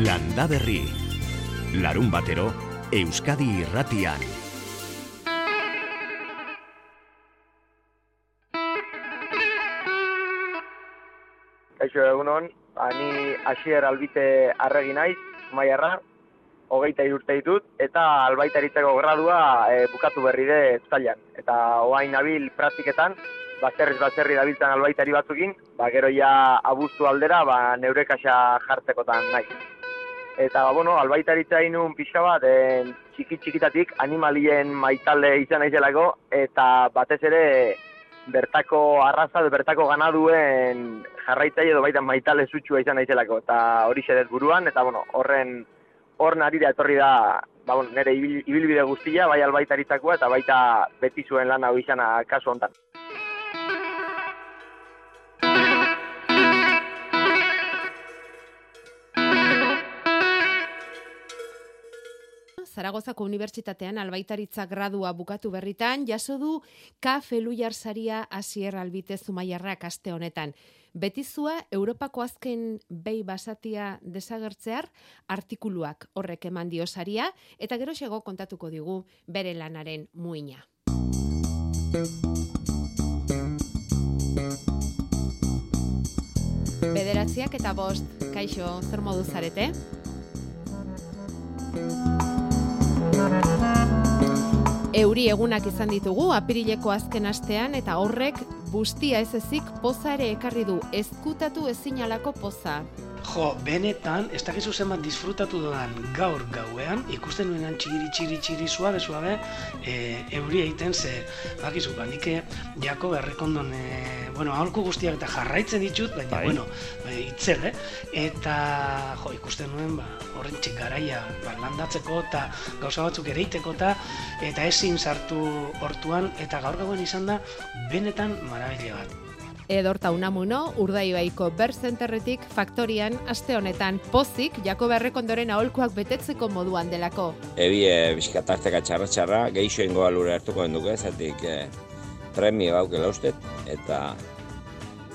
Landa Berri. Larun batero, Euskadi irratian. Kaixo egunon, ani hasier albite arregi naiz, maiarra, hogeita urte ditut, eta albaitaritzeko gradua e, bukatu berri de zailan. Eta oain nabil praktiketan, bazerriz bazerri dabiltzen albaitari batzukin, ba, gero ja abuztu aldera, ba, neure kaxa jartzekotan nahi. Eta, ba, bueno, albaitaritza inun pixka bat, e, txiki txikitatik animalien maitale izan naizelako, eta batez ere bertako arraza, bertako ganaduen jarraitzaile edo baita maitale zutxua izan naizelako, eta hori xedet buruan, eta, bueno, horren hor nari da etorri da ba, bueno, nire ibil, ibilbide guztia, bai albaitaritzakoa eta baita beti zuen lan hau izana kasu hontan. Zaragozako Unibertsitatean albaitaritza gradua bukatu berritan, jaso du K. Felujar saria asier albite zumaiarrak aste honetan. Betizua Europako azken behi basatia desagertzear artikuluak horrek eman dio saria eta gero xego kontatuko digu bere lanaren muina. Bederatziak eta bost, kaixo, zer modu zarete? Euri egunak izan ditugu apirileko azken astean eta horrek bustia ez ezik poza ere ekarri du ezkutatu ezinalako poza. Jo, benetan, ez dakizu zenbat disfrutatu dudan gaur gauean, ikusten nuenan txiri, txiri, txiri, suabe, suabe, e, euri egiten ze, bakizu, ba, nike, jako berrekondon, e, bueno, aholku guztiak eta jarraitzen ditut, baina, bai. bueno, e, itzel, eh? Eta, jo, ikusten nuen, ba, horren garaia, ba, landatzeko eta gauza batzuk ere iteko eta, eta ezin sartu hortuan, eta gaur gauen izan da, benetan marabile bat edorta unamuno, urdaibaiko berzenterretik faktorian aste honetan pozik jako berrekondoren aholkuak betetzeko moduan delako. Ebie bizkatarteka txarra txarra, geixoen goa lure hartuko enduke, zatik eh, premio baukela ustet, eta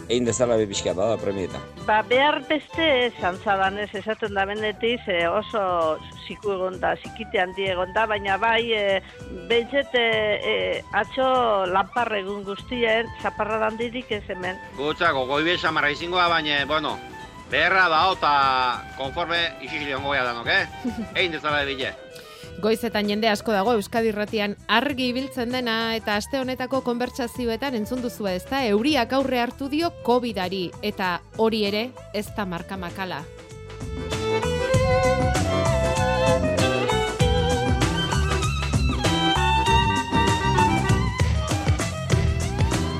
egin dezala bi pixka da premieta. Ba, behar beste zantzaban ez esaten da bendetiz oso ziku egon da, zikite handi egon da, baina bai e, behitzet e, e, atxo lanparre egun guztien, zaparra handirik ez hemen. Gutzako, goi besa marra izingoa, baina, bueno, beharra da, eta konforme isizile ongoia da, noke? Egin dezala bile. Goizetan jende asko dago Euskadi Irratian argi ibiltzen dena eta aste honetako konbertsazioetan entzun duzu ez da euriak aurre hartu dio COVIDari eta hori ere ez da marka makala.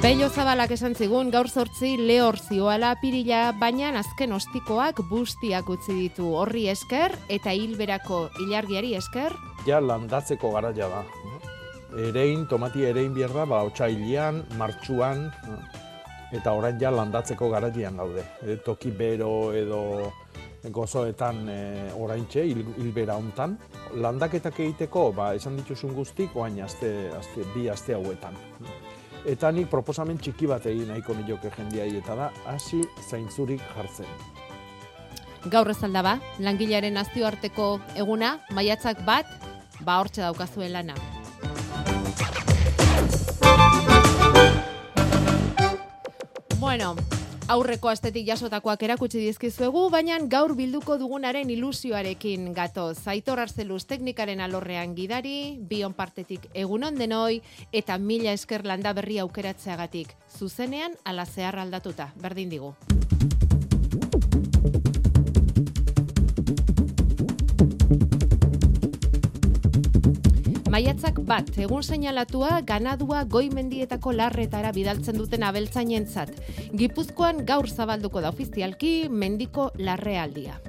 Bello Zabalak esan zigun gaur zortzi lehor zioala pirila, baina azken ostikoak bustiak utzi ditu horri esker eta hilberako ilargiari esker. Ja landatzeko garaia da. Erein, tomati erein bierda, ba, otxailian, martxuan, eta orain ja landatzeko garaian gaude. E, toki bero edo gozoetan e, oraintxe, hilbera hontan. Landaketak egiteko, ba, esan dituzun guztik, oain azte, azte, bi aste hauetan. Eta nik proposamen txiki bat egin nahiko nioke jendiai eta da hasi zaintzurik jartzen. Gaur ez ba, langilearen nazioarteko eguna, maiatzak bat, ba hortxe daukazuen lana. Bueno, aurreko astetik jasotakoak erakutsi dizkizuegu, baina gaur bilduko dugunaren ilusioarekin gato. Zaitor Arzeluz teknikaren alorrean gidari, bion partetik egunon denoi, eta mila esker landa berri aukeratzeagatik. Zuzenean, ala zehar aldatuta, berdin digu. Maiatzak bat, egun seinalatua ganadua goi mendietako larretara bidaltzen duten abeltzainentzat. Gipuzkoan gaur zabalduko da ofizialki mendiko larrealdia.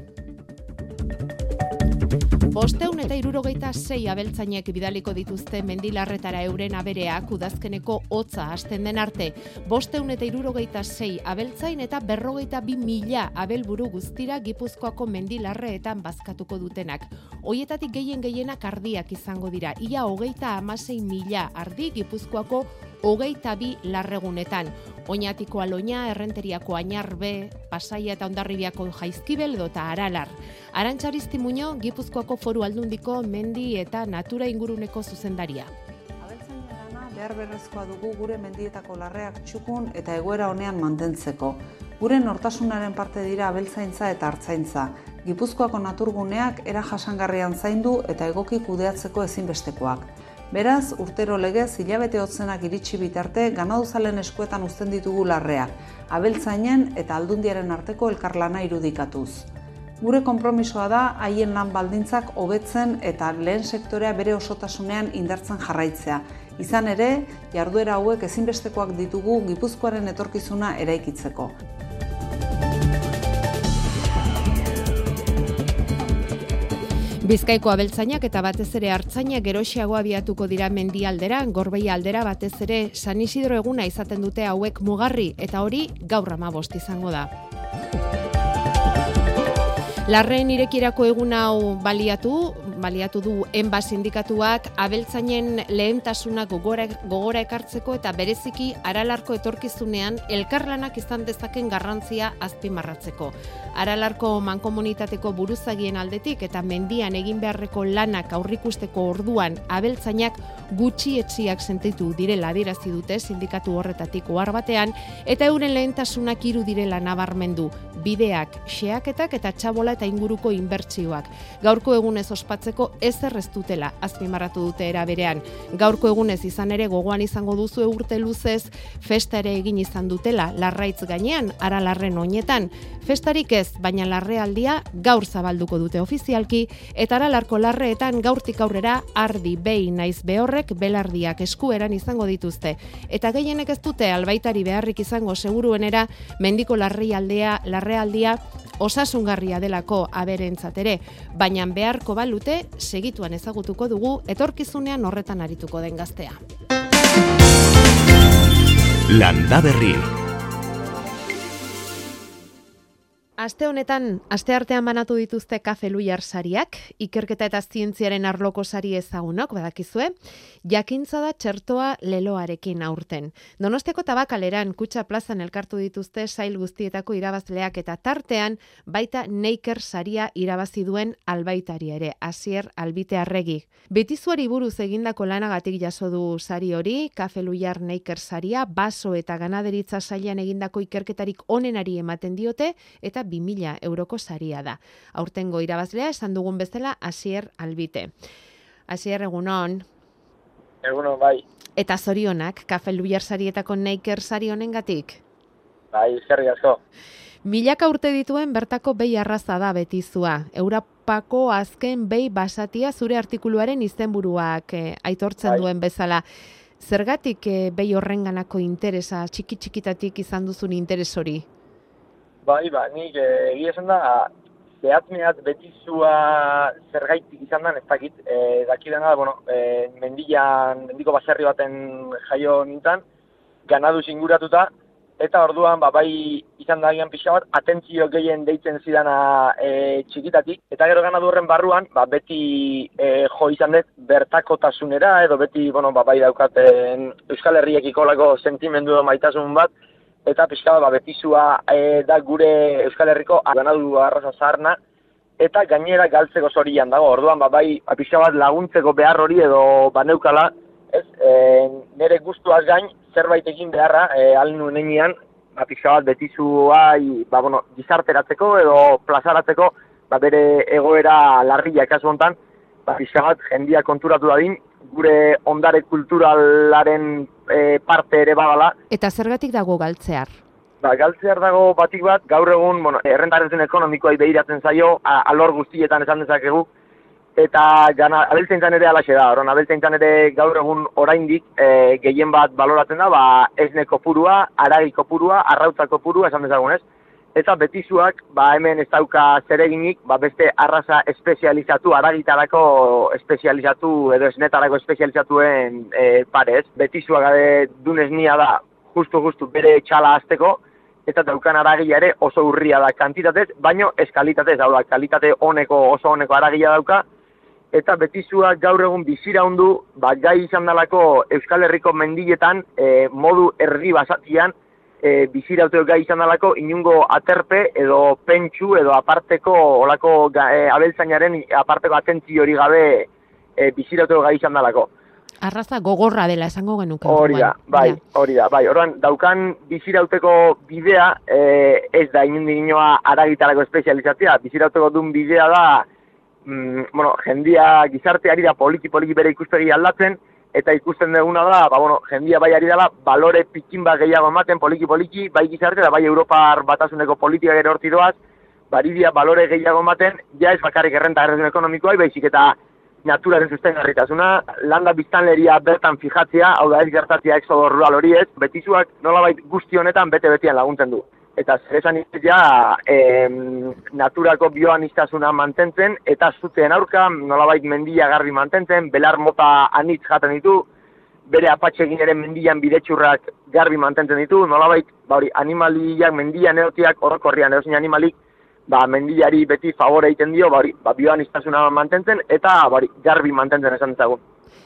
Bosteun eta irurogeita sei abeltzainek bidaliko dituzte mendilarretara euren abereak udazkeneko hotza hasten den arte. Bosteun eta irurogeita sei abeltzain eta berrogeita bi mila abelburu guztira gipuzkoako mendilarreetan bazkatuko dutenak. Hoietatik gehien gehienak ardiak izango dira. Ia hogeita amasei mila ardi gipuzkoako hogeita bi larregunetan. Oñatiko aloina, errenteriako ainarbe, pasaia eta ondarribiako jaizkibel edo eta aralar. Arantxaristi muño, Gipuzkoako foru aldundiko mendi eta natura inguruneko zuzendaria. Behar berrezkoa dugu gure mendietako larreak txukun eta egoera honean mantentzeko. Gure nortasunaren parte dira abeltzaintza eta hartzaintza. Gipuzkoako naturguneak era jasangarrian zaindu eta egoki kudeatzeko ezinbestekoak. Beraz, urtero legez, hilabete hotzenak iritsi bitarte, ganaduzalen eskuetan uzten ditugu larreak, abeltzainen eta aldundiaren arteko elkarlana irudikatuz. Gure konpromisoa da haien lan baldintzak hobetzen eta lehen sektorea bere osotasunean indartzen jarraitzea. Izan ere, jarduera hauek ezinbestekoak ditugu Gipuzkoaren etorkizuna eraikitzeko. Bizkaiko abeltzainak eta batez ere hartzainak geroxiago abiatuko dira mendialdera, gorbei aldera batez ere San Isidro eguna izaten dute hauek mugarri eta hori gaur bost izango da. Larren irekirako egun hau baliatu, baliatu du enba sindikatuak abeltzainen lehentasunak gogora, gogora ekartzeko eta bereziki aralarko etorkizunean elkarlanak izan dezaken garrantzia azpimarratzeko. Aralarko mankomunitateko buruzagien aldetik eta mendian egin beharreko lanak aurrikusteko orduan abeltzainak gutxi etxiak sentitu direla adierazi dute sindikatu horretatik ohar batean eta euren lehentasunak hiru direla nabarmendu bideak, xeaketak eta txabola eta inguruko inbertsioak. Gaurko egunez ospatzen hartzeko ez erreztutela azpimarratu dute era berean. Gaurko egunez izan ere gogoan izango duzu urte luzez festa ere egin izan dutela larraitz gainean aralarren oinetan. Festarik ez, baina larrealdia gaur zabalduko dute ofizialki eta aralarko larreetan gaurtik aurrera ardi behi naiz behorrek belardiak eskueran izango dituzte. Eta gehienek ez dute albaitari beharrik izango seguruenera mendiko larrialdea, larrealdia osasungarria delako aberentzat ere, baina beharko balute segituan ezagutuko dugu etorkizunean horretan arituko den gaztea. Landa berri. Aste honetan, aste artean banatu dituzte kafe luiar sariak, ikerketa eta zientziaren arloko sari ezagunok, badakizue, jakintza da txertoa leloarekin aurten. Donostiako tabakaleran kutsa plazan elkartu dituzte sail guztietako irabazleak eta tartean baita neiker saria irabazi duen albaitari ere, asier albite arregi. Betizuari buruz egindako lanagatik jaso du sari hori, kafe luiar neiker saria, baso eta ganaderitza sailan egindako ikerketarik onenari ematen diote, eta 2000 euroko saria da. Aurtengo irabazlea esan dugun bezala asier albite. Asier egunon, Eguno, bai. Eta zorionak, kafe luiar sarietako neiker sari honengatik? Bai, eskerri asko. Milaka urte dituen bertako behi arraza da betizua. Europako azken behi basatia zure artikuluaren izenburuak eh, aitortzen Bai. duen bezala. Zergatik eh, behi horrenganako interesa, txiki txikitatik izan duzun interes hori? Bai, ba, nik eh, egia esan da, zehat mehat betizua zergaitik izan da, ez dakit, e, dakidana da, bueno, e, mendian, mendiko baserri baten jaio nintan, ganadu inguratuta, eta orduan, ba, bai izan da agian pixka bat, atentzio gehien deitzen zidana e, txikitatik, eta gero ganadu horren barruan, ba, beti e, jo izan dut bertakotasunera, edo beti, bueno, ba, bai daukaten Euskal Herriekiko lako sentimendu maitasun bat, eta pixka bat, ba, betizua e, da gure Euskal Herriko ganadu arraza zaharna, eta gainera galtzeko zorian dago. Orduan, ba, bai, ba, pixka bat laguntzeko behar hori edo baneukala, ez, e, nire guztuaz gain, zerbait egin beharra, e, alin nuen enean, ba, pixka bat betizua, ba, bueno, gizarteratzeko edo plazaratzeko, ba, bere egoera larria kasu hontan, ba, pixka bat jendia konturatu dadin, gure ondare kulturalaren e, parte ere badala, Eta zergatik dago galtzear? Ba, galtzear dago batik bat, gaur egun, bueno, errentaren ekonomikoai behiratzen zaio, a, alor guztietan esan dezakegu, eta gana, abeltzaintzan ere alaxe da, oron, abeltzaintzan ere gaur egun oraindik e, gehien bat baloratzen da, ba, esne kopurua, aragi kopurua, arrautza kopurua, esan dezagun ez, eta betizuak, ba, hemen ez dauka zereginik, ba, beste arraza espezializatu, aragitarako espezializatu, edo esnetarako espezializatuen e, pare ez, betizuak gabe dunez nia da, justu justu bere txala azteko, eta daukan aragia ere oso urria da kantitatez, baino ez kalitatez, hau da, kalitate honeko, oso honeko aragia dauka, eta betizua gaur egun bizira hundu, ba, gai izan dalako Euskal Herriko mendiletan, e, modu erdi basatian, e, bizirauteko gai izan dalako, inungo aterpe edo pentsu edo aparteko olako e, abeltzainaren aparteko atentzi hori gabe e, bizirauteko gai izan dalako. Arraza gogorra dela esango genuke. Hori da, bai, hori da, bai. Orduan, daukan bizirauteko bidea, e, ez da inundik inoa aragitarako espezializatzea, bizirauteko duen bidea da, mm, bueno, jendia gizarteari da poliki-poliki bere ikuspegi aldatzen, eta ikusten duguna da, ba, bueno, jendia bai ari dela, balore pikin bat gehiago ematen poliki-poliki, bai gizarte eta bai Europar batasuneko politika gero horti doaz, baridia balore gehiago ematen, ja ez bakarrik errenta errezen ekonomikoa, baizik eta naturaren sustengarritasuna, landa biztanleria bertan fijatzea, hau da ez gertatzea exodo rural hori ez, betizuak nolabait guzti honetan bete-betian laguntzen du. Eta zer esan ja, em, naturako bioanistasuna mantentzen, eta zuteen aurka, nolabait mendia garbi mantentzen, belar mota anitz jaten ditu, bere apatxegin ere mendian bidetxurrak garbi mantentzen ditu, nolabait, ba hori, animaliak, mendian eotiak, orokorrian edozein animalik, ba, mendiari beti favore egiten dio, ba, hori, ba, bioanistasuna mantentzen, eta ba, hori, garbi mantentzen esan dezagun.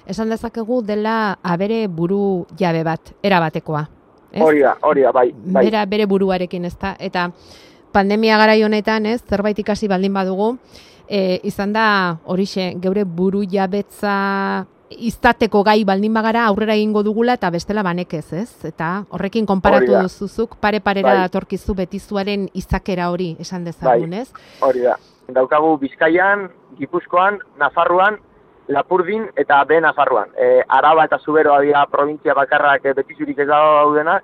Esan dezakegu dela abere buru jabe bat, erabatekoa. Ez? Hori da, hori da, bai, bai. Bera bere buruarekin, ezta? Eta pandemia garai honetan, ez, zerbait ikasi baldin badugu, e, izan da horixe geure buru jabetza iztateko gai baldin bagara aurrera egingo dugula eta bestela banekez, ez? Eta horrekin konparatu da. duzuzuk pare-parera Bai. datorkizu betizuaren izakera hori esan dezagun, ez? Hori da. Daukagu Bizkaian, Gipuzkoan, Nafarroan, Lapurdin eta B Nafarroan. E, Araba eta Zuberoa dira provintzia bakarrak e, betizurik ez daudenak,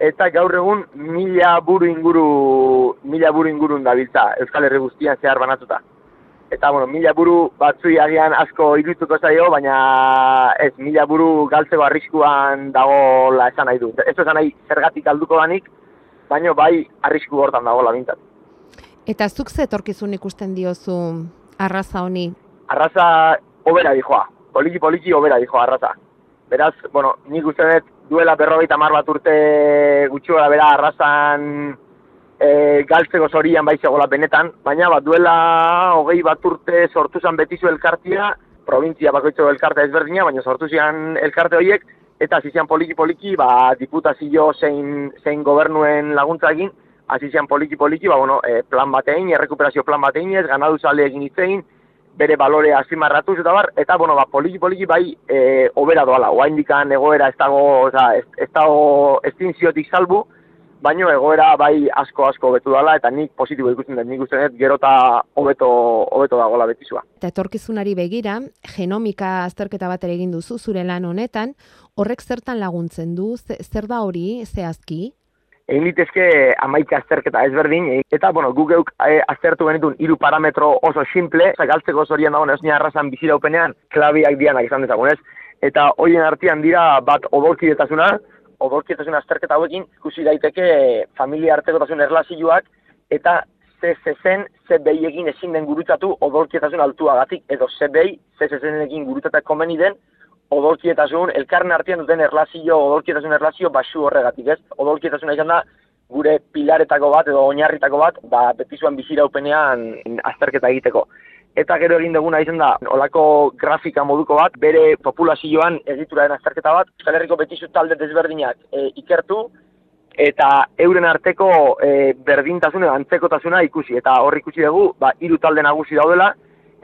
eta gaur egun mila buru inguru, mila buru ingurun dabiltza Euskal Herri guztian zehar banatuta. Eta, bueno, mila buru batzui agian asko irutuko zaio, baina ez, mila buru galtzeko arriskuan dagola esan nahi du. Ez esan nahi zergatik alduko danik, baina bai arrisku hortan dagoela bintzat. Eta zuk ze etorkizun ikusten diozu arraza honi? arraza obera dijoa, poliki poliki obera dijoa arraza. Beraz, bueno, nik uste dut duela berrogeita hamar bat urte gutxi gora bera arrazan e, galtzeko zorian bai benetan, baina bat duela hogei bat urte sortu zen betizu elkartia, provintzia bakoitzeko elkarte ezberdina, baina sortu zian elkarte horiek, eta hasi zian poliki poliki, ba, diputazio zein, zein gobernuen laguntza egin, hasi zian poliki poliki, ba, bueno, e, plan batein, errekuperazio plan batein ez, ganadu zale egin itzein, bere balore azimarratuz eta bar, eta, bueno, ba, poliki poliki bai e, obera doala, oa indikan egoera ez dago, oza, ez, dago estinziotik salbu, baino egoera bai asko asko hobetu dala eta nik positibo ikusten dut, nik uste dut gero eta hobeto hobeto dagoela betizua. Eta etorkizunari begira, genomika azterketa bat ere egin duzu zure lan honetan, horrek zertan laguntzen du, Ze- zer da hori? Zehazki? Egin litezke amaika azterketa ezberdin, e, eta, bueno, guk geuk e, aztertu genitun hiru parametro oso simple, oza, galtzeko zorian dagoen esnia arrazan biziraupenean, klabiak dianak izan dezagun ez, eta hoien artean dira bat odolkidetasuna, odolkidetasuna azterketa hauekin ikusi daiteke familia artekotasun erlazioak, eta ze zezen, ze behiekin ezin den gurutzatu odolkietasun altuagatik, edo ze behi, ze zezenekin gurutzatak komeni den, odolkietasun, elkarren artean duten erlazio, odolkietasun erlazio basu horregatik, ez? Odolkietasuna izan da, gure pilaretako bat edo oinarritako bat, ba, betizuan biziraupenean azterketa egiteko. Eta gero egin duguna izan da, olako grafika moduko bat, bere populazioan egituraren azterketa bat, Euskal Herriko betizu talde desberdinak e, ikertu, eta euren arteko e, berdintasun edo antzekotasuna ikusi. Eta hor ikusi dugu, ba, hiru talde nagusi daudela,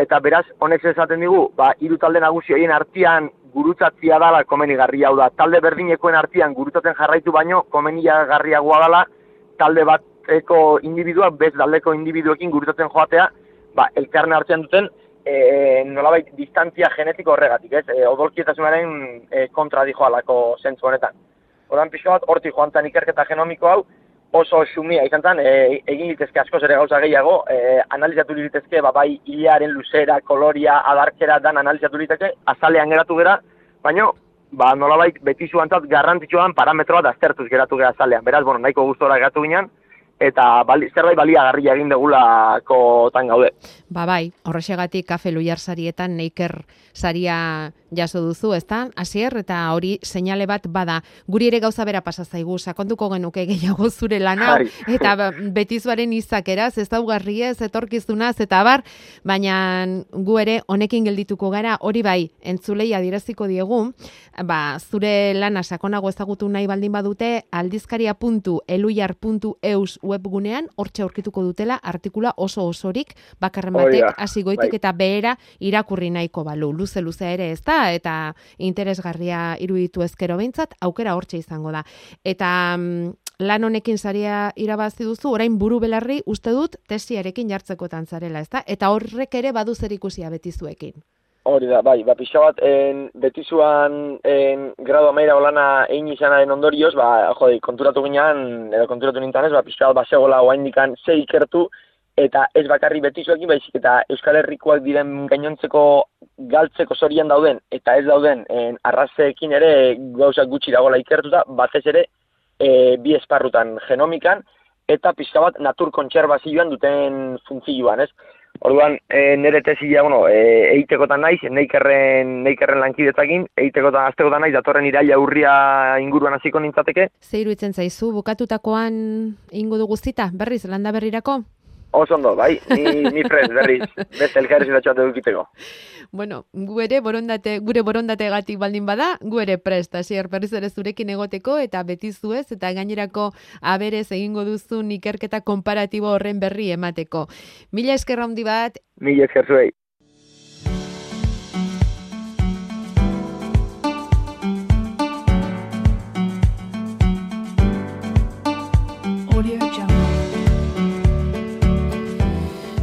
eta beraz, honek esaten digu, ba, hiru talde nagusi horien artean gurutzatzia dala komenigarria hau da. Talde berdinekoen artean gurutzatzen jarraitu baino komenigarriagoa dala talde bateko individuak bez taldeko individuekin gurutzatzen joatea, ba, elkarren artean duten e, nolabait distantzia genetiko horregatik, ez? E, odolkietasunaren e, kontra dijoalako zentzu honetan. Horan pixka bat, hortik joan zen ikerketa genomiko hau, oso xumia izan zen, e, egin litezke askoz ere gauza gehiago, e, analizatu litezke, ba, bai, hilaren luzera, koloria, adarkera dan analizatu liteke, azalean geratu gera, baino, ba, nolabait betizu antzat garrantzitsuan parametro bat aztertuz geratu gera azalean. Beraz, bueno, nahiko gustora geratu ginen, eta bali, zerbait baliagarria egin degulakotan gaude. Ba bai, horrexegatik kafe luiar sarietan neiker saria jaso duzu, ezta? Hasier eta hori seinale bat bada. Guri ere gauza bera pasa zaigu, sakonduko genuke gehiago zure lana Bai. eta ba, betizuaren izakeraz, ez daugarriez, etorkizunaz eta bar, baina gu ere honekin geldituko gara, hori bai, entzulei adieraziko diegu, ba, zure lana sakonago ezagutu nahi baldin badute, aldizkaria.eluiar.eus webgunean, hortxe aurkituko dutela, artikula oso osorik, bakarren da, batek, hasi goitik bai. eta behera irakurri nahiko balu, luze luze ere ez da, eta interesgarria iruditu ezkero behintzat, aukera hortxe izango da. Eta mm, lan honekin saria irabazi duzu, orain buru belarri uste dut tesiarekin jartzekotan zarela, ezta? Eta horrek ere badu zer ikusia betizuekin. Hori da, bai, ba, pixka bat, en, betizuan en, grado amaira olana egin izanaren ondorioz, ba, jode, konturatu ginean, edo konturatu nintzen ez, ba, pixka bat, basegola oaindikan ze ikertu, eta ez bakarri betizuekin, baizik eta Euskal Herrikoak diren gainontzeko galtzeko zorian dauden, eta ez dauden en, arrazeekin ere gauzak gutxi dagoela ikertuta, batez ere e, bi esparrutan genomikan, eta pixka bat natur kontserbazioan duten funtzioan, ez? Orduan, e, nire tesia, bueno, e, eitekotan naiz, neikerren, neikerren lankidetzakin, eitekotan, aztekotan naiz, datorren iraila urria inguruan hasiko nintzateke. Ze iruditzen zaizu, bukatutakoan ingo du guztita, berriz, landa berrirako? Oso ondo, bai, ni, ni prez, berriz, beste elkarrezitatxoa edukiteko. Bueno, gu ere borondate, gure borondategatik baldin bada, gu ere prest, hasier berriz ere zurekin egoteko eta beti zuez eta gainerako aberez egingo duzun ikerketa konparatibo horren berri emateko. Mila eskerra handi bat, Mila esker zuei.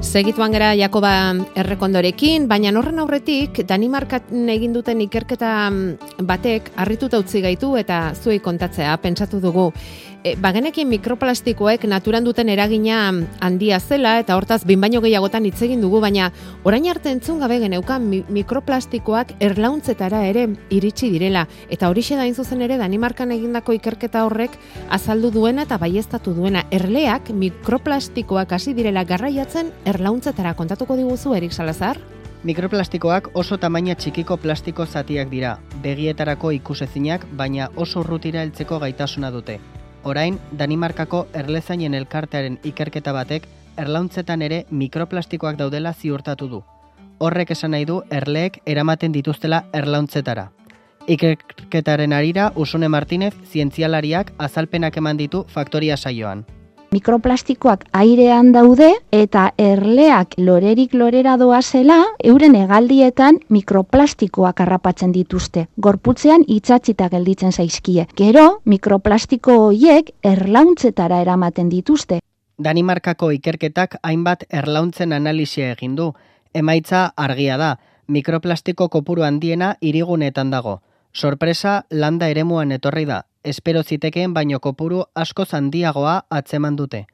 Segituan gara Jakoba errekondorekin, baina horren aurretik Danimarkan egin duten ikerketa batek harrituta utzi gaitu eta zuei kontatzea pentsatu dugu. E, bagenekin mikroplastikoek naturan duten eragina handia zela eta hortaz bin baino gehiagotan hitz egin dugu, baina orain arte entzun gabe geneukan mi- mikroplastikoak erlauntzetara ere iritsi direla. Eta horixe da zuzen ere Danimarkan egindako ikerketa horrek azaldu duena eta baieztatu duena. Erleak mikroplastikoak hasi direla garraiatzen erlauntzetara kontatuko diguzu Erik Salazar? Mikroplastikoak oso tamaina txikiko plastiko zatiak dira, begietarako ikusezinak, baina oso urrutira heltzeko gaitasuna dute. Orain, Danimarkako erlezainen elkartearen ikerketa batek erlauntzetan ere mikroplastikoak daudela ziurtatu du. Horrek esan nahi du erleek eramaten dituztela erlauntzetara. Ikerketaren arira, Usune Martinez, zientzialariak azalpenak eman ditu faktoria saioan. Mikroplastikoak airean daude eta erleak lorerik lorera doazela euren hegaldietan mikroplastikoak harrapatzen dituzte. Gorputzean itsatzita gelditzen zaizkie. Gero, mikroplastiko hoiek erlauntzetara eramaten dituzte. Danimarkako ikerketak hainbat erlauntzen analisia egin du. Emaitza argia da, mikroplastiko kopuru handiena irigunetan dago. Sorpresa landa eremuan etorri da, espero zitekeen baino kopuru askoz handiagoa atzeman dute.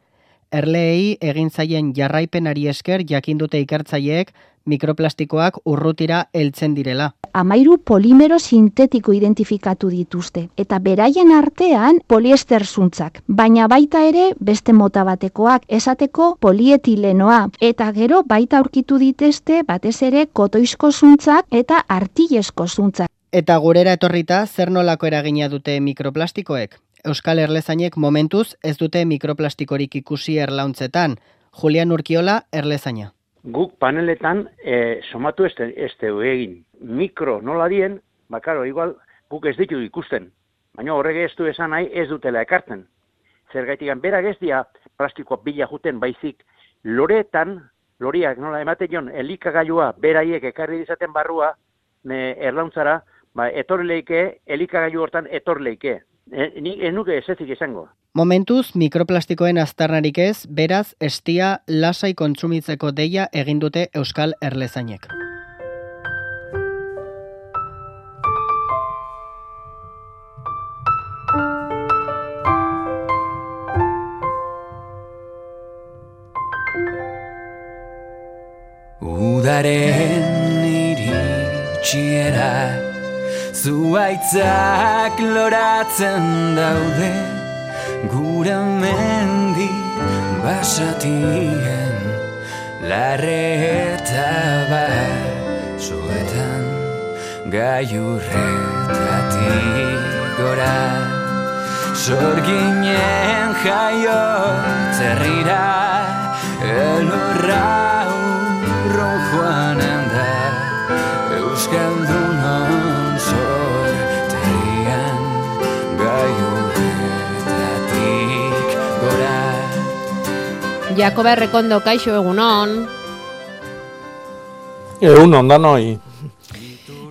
Erleei egin zaien jarraipenari esker jakin dute ikertzaileek mikroplastikoak urrutira heltzen direla. Amairu polimero sintetiko identifikatu dituzte eta beraien artean poliester zuntzak, baina baita ere beste mota batekoak, esateko polietilenoa eta gero baita aurkitu ditezte batez ere kotoizko zuntzak eta artillesko zuntzak. Eta gurera etorrita, zer nolako eragina dute mikroplastikoek? Euskal Erlezainek momentuz ez dute mikroplastikorik ikusi erlauntzetan. Julian Urkiola, Erlezaina. Guk paneletan e, somatu ez dugu egin. Mikro nola dien, bakaro, igual guk ez ditu ikusten. Baina horrek ez du esan nahi ez dutela ekartzen. Zergaitik berak ez dia plastikoa bila juten baizik loretan, loriak nola ematen jon, elikagailua beraiek ekarri dizaten barrua ne, erlauntzara, ba, etorri leike, elikagailu hortan etorri leike. E, ni ez nuke ez ezik izango. Momentuz, mikroplastikoen aztarnarik ez, beraz, estia lasai kontsumitzeko deia egin dute Euskal Erlezainek. Udaren iritsiera Zuaitzak loratzen daude Gure mendi basatien larreta bat zuetan gaiurretatik gora. Zorginen jaio zerrira elurra Jakoba Errekondo, kaixo egunon. Egun ondan hoi.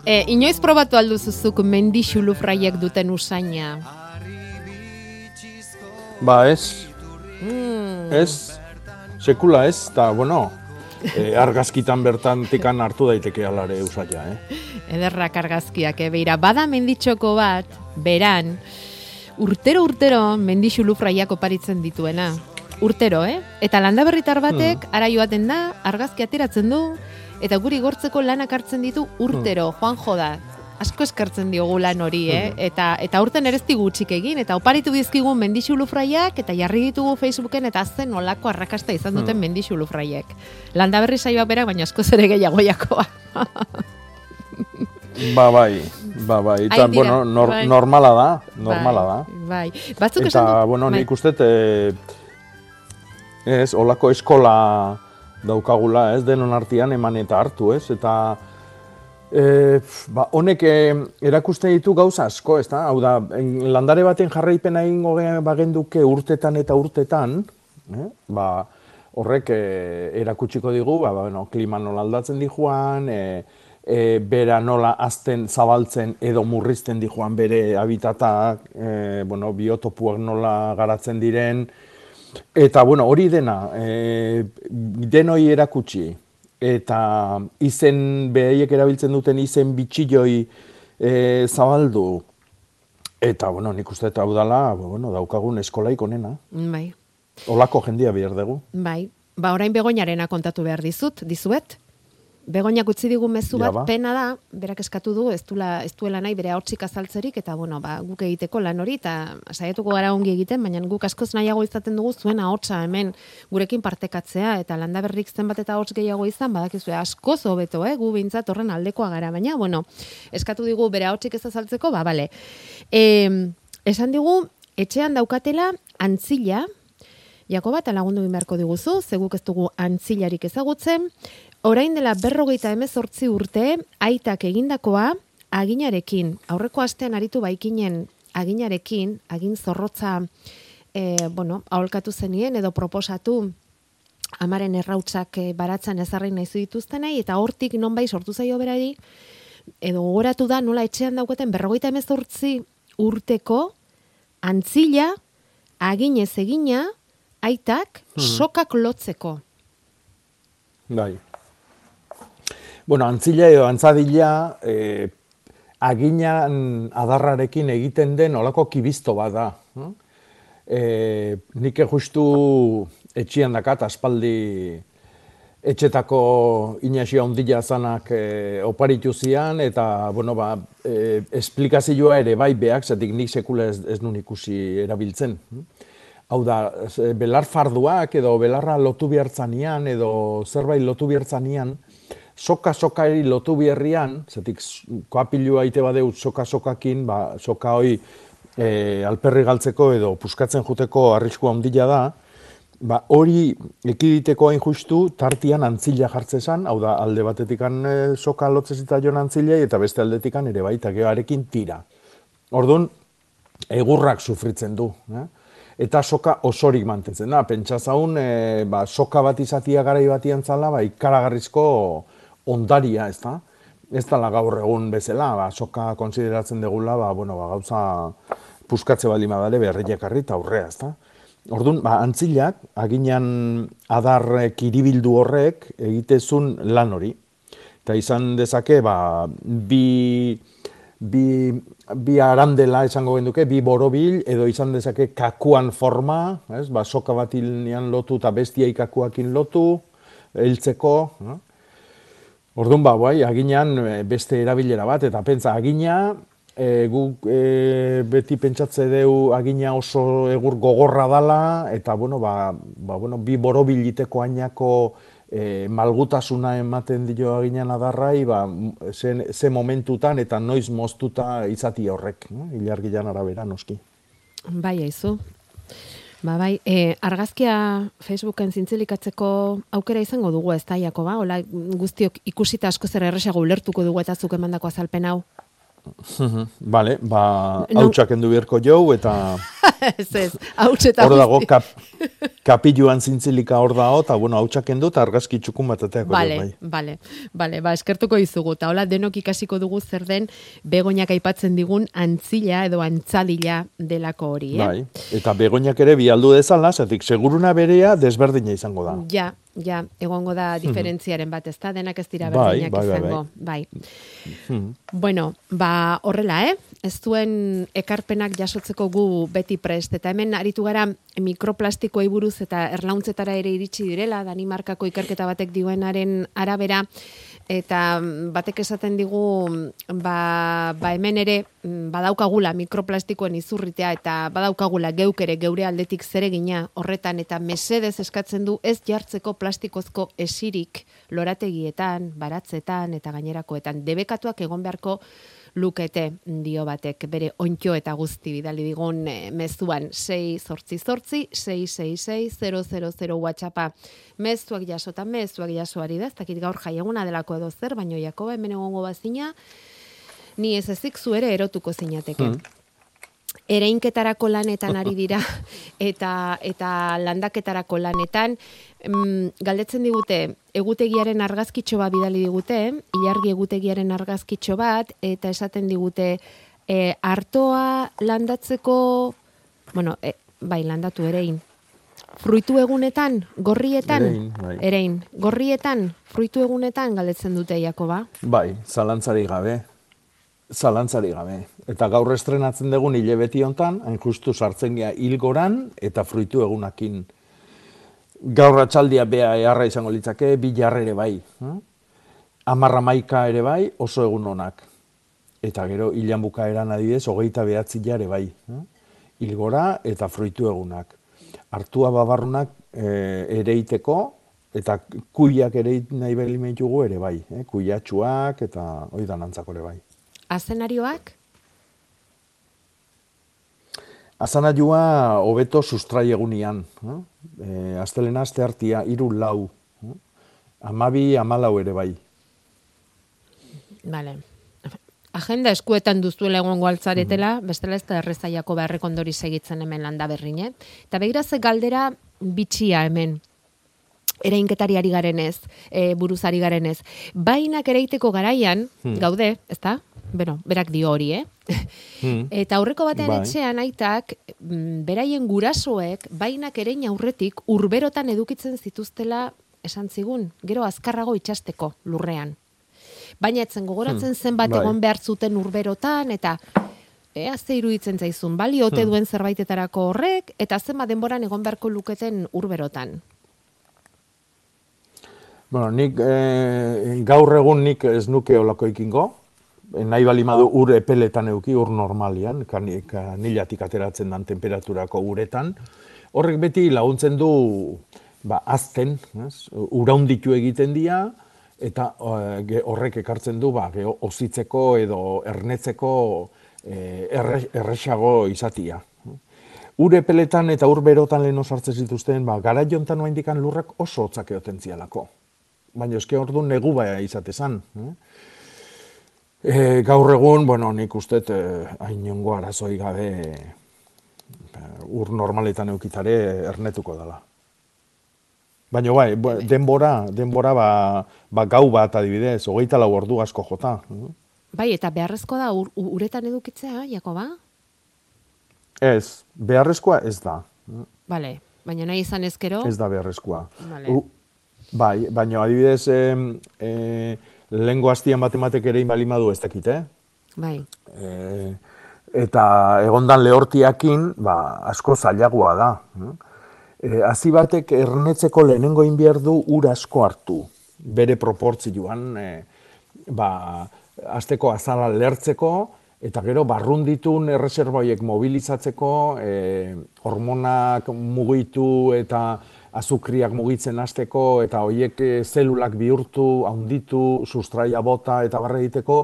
E, inoiz probatu alduzuzuk mendi xulufraiek duten usaina. Ba ez, Mm. ez, sekula ez, eta bueno, e, argazkitan bertan tikan hartu daiteke alare usaia, eh? Ederrak argazkiak, eh? Beira, bada menditxoko bat, beran, urtero-urtero mendi xulufraiak oparitzen dituena. Urtero, eh? Eta landa berritar batek, ara joaten da, argazki ateratzen du, eta guri gortzeko lanak hartzen ditu urtero, joan joda. Asko eskartzen diogu lan hori, eh? Eta, eta urten ere ez digu txik egin, eta oparitu dizkigun mendixulufraiak, eta jarri ditugu Facebooken, eta zen olako arrakasta izan duten Hmm. mendixulufraiek. Landa berri saioak berak, baina askoz ere gehiago jakoa. Ba bai, ba bai, eta bueno, nor, bai. normala da, normala da. Bai, batzuk Eta, esan dut, bueno, bai. nik uste, e, ez, olako eskola daukagula, ez, denon artean eman eta hartu, ez, eta e, ba, honek e, erakusten ditu gauza asko, ez da, hau da, landare baten jarraipena egingo ge- bagenduke urtetan eta urtetan, eh? ba, horrek e, erakutsiko digu, ba, ba, bueno, klima nola aldatzen dijuan, e, e, bera nola azten zabaltzen edo murrizten dijuan bere habitatak, e, bueno, biotopuak nola garatzen diren, eta bueno, hori dena, e, denoi erakutsi, eta izen behaiek erabiltzen duten izen bitxilloi e, zabaldu, eta bueno, nik uste eta hau dala, bueno, daukagun eskolaik onena. Bai, Olako jendia behar dugu. bai. Ba, orain begoinarena kontatu behar dizut, dizuet. Begoinak utzi digu mezu bat, ba. pena da, berak eskatu du, ez, dula, ez duela nahi bere hautsik azaltzerik, eta bueno, ba, guk egiteko lan hori, eta saiatuko gara ongi egiten, baina guk askoz nahiago izaten dugu zuen ahotsa hemen gurekin partekatzea, eta landa berrik zenbat eta ahots gehiago izan, badakizu askoz hobeto, eh? gu bintzat horren aldekoa gara, baina, bueno, eskatu digu bere ahotsik ez azaltzeko, ba, bale. E, esan digu, etxean daukatela antzila, Jakoba eta lagundu beharko diguzu, zeguk ez dugu antzilarik ezagutzen. Orain dela berrogeita hemezortzi urte, aitak egindakoa aginarekin, aurreko astean aritu baikinen aginarekin, agin zorrotza, e, bueno, aholkatu zenien edo proposatu amaren errautzak e, baratzen ezarri nahi dituztenei, eta hortik nonbait sortu zaio berari, edo gogoratu da nola etxean daukaten berrogeita hemezortzi urteko antzila, aginez egina, aitak Mhm. sokak lotzeko. Bai. Bueno, antzila edo antzadila e, aginan adarrarekin egiten den olako kibisto bat da. E, nik justu etxian dakat aspaldi etxetako inaxio ondila zanak e, oparitu zian, eta, bueno, ba, e, esplikazioa ere bai beak, zetik nik sekula ez, ez nun ikusi erabiltzen. Hau da, belar farduak edo belarra lotu bihartzanian edo zerbait lotu bihartzanian, soka-sokari lotu biherrian, zetik koapilua ite badeu soka-sokakin, ba, soka hoi e, alperri galtzeko edo puskatzen juteko arriskua ondila da, ba, hori ekiditeko hain justu tartian antzila jartzezan, hau da, alde batetikan e, soka lotzen zitzaion antzilei eta beste aldetikan ere baita, geoarekin tira. Orduan, egurrak sufritzen du. Eh? Eta soka osorik mantentzen da. Pentsa zaun, e, ba, soka bat izatia garai batian zala, ba, ikaragarrizko ondaria, ez da? Ez dala gaur egun bezala, ba, soka konsideratzen degula, ba, bueno, ba, gauza puskatze bali madale berriak harri eta aurrea, ez da? Orduan, ba, antzilak, aginan adar kiribildu horrek egitezun lan hori. Eta izan dezake, ba, bi, bi, bi arandela esango genduke, bi borobil, edo izan dezake kakuan forma, ez? Ba, soka bat lotu eta bestia ikakuakin lotu, heltzeko. No? Orduan, ba, bai, aginan eh, beste erabilera bat, eta pentsa, agina e, guk e, beti pentsatze deu agina oso egur gogorra dala, eta bueno, ba, ba, bueno, bi borobiliteko ainako e, malgutasuna ematen dio aginan adarrai, ba, ze, ze momentutan eta noiz moztuta izati horrek, no? ilargilan arabera noski. Bai, aizu. Ba, bai, e, argazkia Facebooken zintzilikatzeko aukera izango dugu ez da, Jakoba? Hola, guztiok ikusita asko zer erresago ulertuko dugu eta zuk emandako azalpen hau. Vale, ba, No. hautsak endu beharko jau, eta ez ez, hauts eta hor dago kap, kapiluan zintzilika hor dago, eta bueno, hautsak endu eta argazki txukun bat ateako jau, Bale, bai. bale, bale, ba, eskertuko izugu. Eta hola, denok ikasiko dugu zer den begoñak aipatzen digun antzila edo antzadila delako hori, eh? Bai, eta begoñak ere bialdu dezala, zetik seguruna berea desberdina izango da. Ja, ja, egongo da diferentziaren bat, ez da? Denak ez dira Bai, berdinak bai, bai, izango. Bai. Hmm. Bueno, ba, horrela, eh? Ez duen ekarpenak jasotzeko gu beti prest. Eta hemen aritu gara mikroplastikoei buruz eta erlauntzetara ere iritsi direla, Danimarkako ikerketa batek dioenaren arabera, eta mm, batek esaten digu mm, ba, ba hemen ere mm, badaukagula mikroplastikoen izurritea eta badaukagula geuk ere geure aldetik zeregina horretan eta mesedez eskatzen du ez jartzeko plastikozko esirik lorategietan, baratzetan eta gainerakoetan. Debekatuak egon beharko lukete dio batek bere ontio eta guzti bidali digun e, mezuan. 6 zortzi zortzi 666 whatsappa. Mezuak jasota mezuak jasoari da ez dakit gaur jaieguna delako edo zer baino Jakoba hemen egongo bazina ni ez ezik zu ere erotuko zinateke. Hmm. Ereinketarako lanetan ari dira eta eta landaketarako lanetan mm, galdetzen digute egutegiaren argazkitxo bat bidali digute, ilargi egutegiaren argazkitxo bat eta esaten digute e, artoa landatzeko bueno, e, bai landatu erein. Fruitu egunetan, gorrietan, Erein, bai. erein, gorrietan, fruitu egunetan galdetzen dute Jakoba. Bai, zalantzari gabe. Zalantzari gabe. Eta gaur estrenatzen dugun hile beti hontan, hain justu sartzen gea hilgoran eta fruitu egunakin. Gaur atxaldia bea eharra izango litzake, bilar ere bai. hm? Amarra maika ere bai, oso egun onak. Eta gero hilan bukaeran adibidez, hogeita behatzi ere bai. hm? Hilgora eta fruitu egunak. Artua babarrunak e, ereiteko, eta kuiak ere nahi behar ere bai. Eh? Kuiatxuak eta oidan antzako ere bai. Azenarioak? Azanaiua hobeto sustrai egunian. Eh? E, astelena aste hartia, iru lau. Eh? Amabi, amalau ere bai. Vale. Agenda eskuetan duzuela egongo altzaretela, bestela ez da errezaiako beharrek ondori segitzen hemen landa berrin, eh? Eta begira ze galdera bitxia hemen erainketari ari garenez, e, buruzari garenez. Bainak ereiteko garaian, Hmm. gaude, ezta? Beno, berak dio hori, eh? Hmm. Eta aurreko batean Bai. etxean aitak, mm, beraien gurasoek, bainak erein aurretik, urberotan edukitzen zituztela esan zigun, gero azkarrago itxasteko lurrean. Baina etzen gogoratzen Hmm, zenbat bai. egon behar zuten urberotan, eta ea ze iruditzen zaizun, bali ote Hmm. duen zerbaitetarako horrek, eta zenbat denboran egon beharko luketen urberotan. Bueno, nik e, gaur egun nik ez nuke olako ikingo. Nahi bali madu ur epeletan euki, ur normalian, kani- kanilatik ateratzen dan temperaturako uretan. Horrek beti laguntzen du ba, azten, ez? uraunditu egiten dira, eta horrek ekartzen du ba, geho, ozitzeko edo ernetzeko e, erre, erresago izatia. Ure peletan eta ur berotan lehen sartzen zituzten, ba, gara jontan oaindikan lurrak oso hotzak egoten zialako. Baina eske ordu negu bai izate zan. Eh? E, gaur egun, bueno, nik uste eh, hainongo arazoi gabe ba, ur normaletan eukitare ernetuko dela. Baina bai, bo- denbora, denbora ba, ba gau bat adibidez, hogeita lau ordu asko jota. eh? Bai, eta beharrezko da ur, uretan edukitzea, Jakoba? Ez, beharrezkoa ez da. Bale, baina nahi izan ezkero. Ez da beharrezkoa. Vale. Bai, baina adibidez, em, e, lehengo hastian matematek ere inbalimadu ez dakit, eh? Bai. E, eta egondan lehortiakin, ba, asko zailagoa da. E, hazi batek ernetzeko lehenengo inbier du ur asko hartu, bere proportzioan, e, ba, azteko azala lertzeko, Eta gero, barrun ditun erreserboiek mobilizatzeko, e, hormonak mugitu eta azukriak mugitzen hasteko eta hoiek e, zelulak bihurtu, haunditu, sustraia bota eta barra egiteko,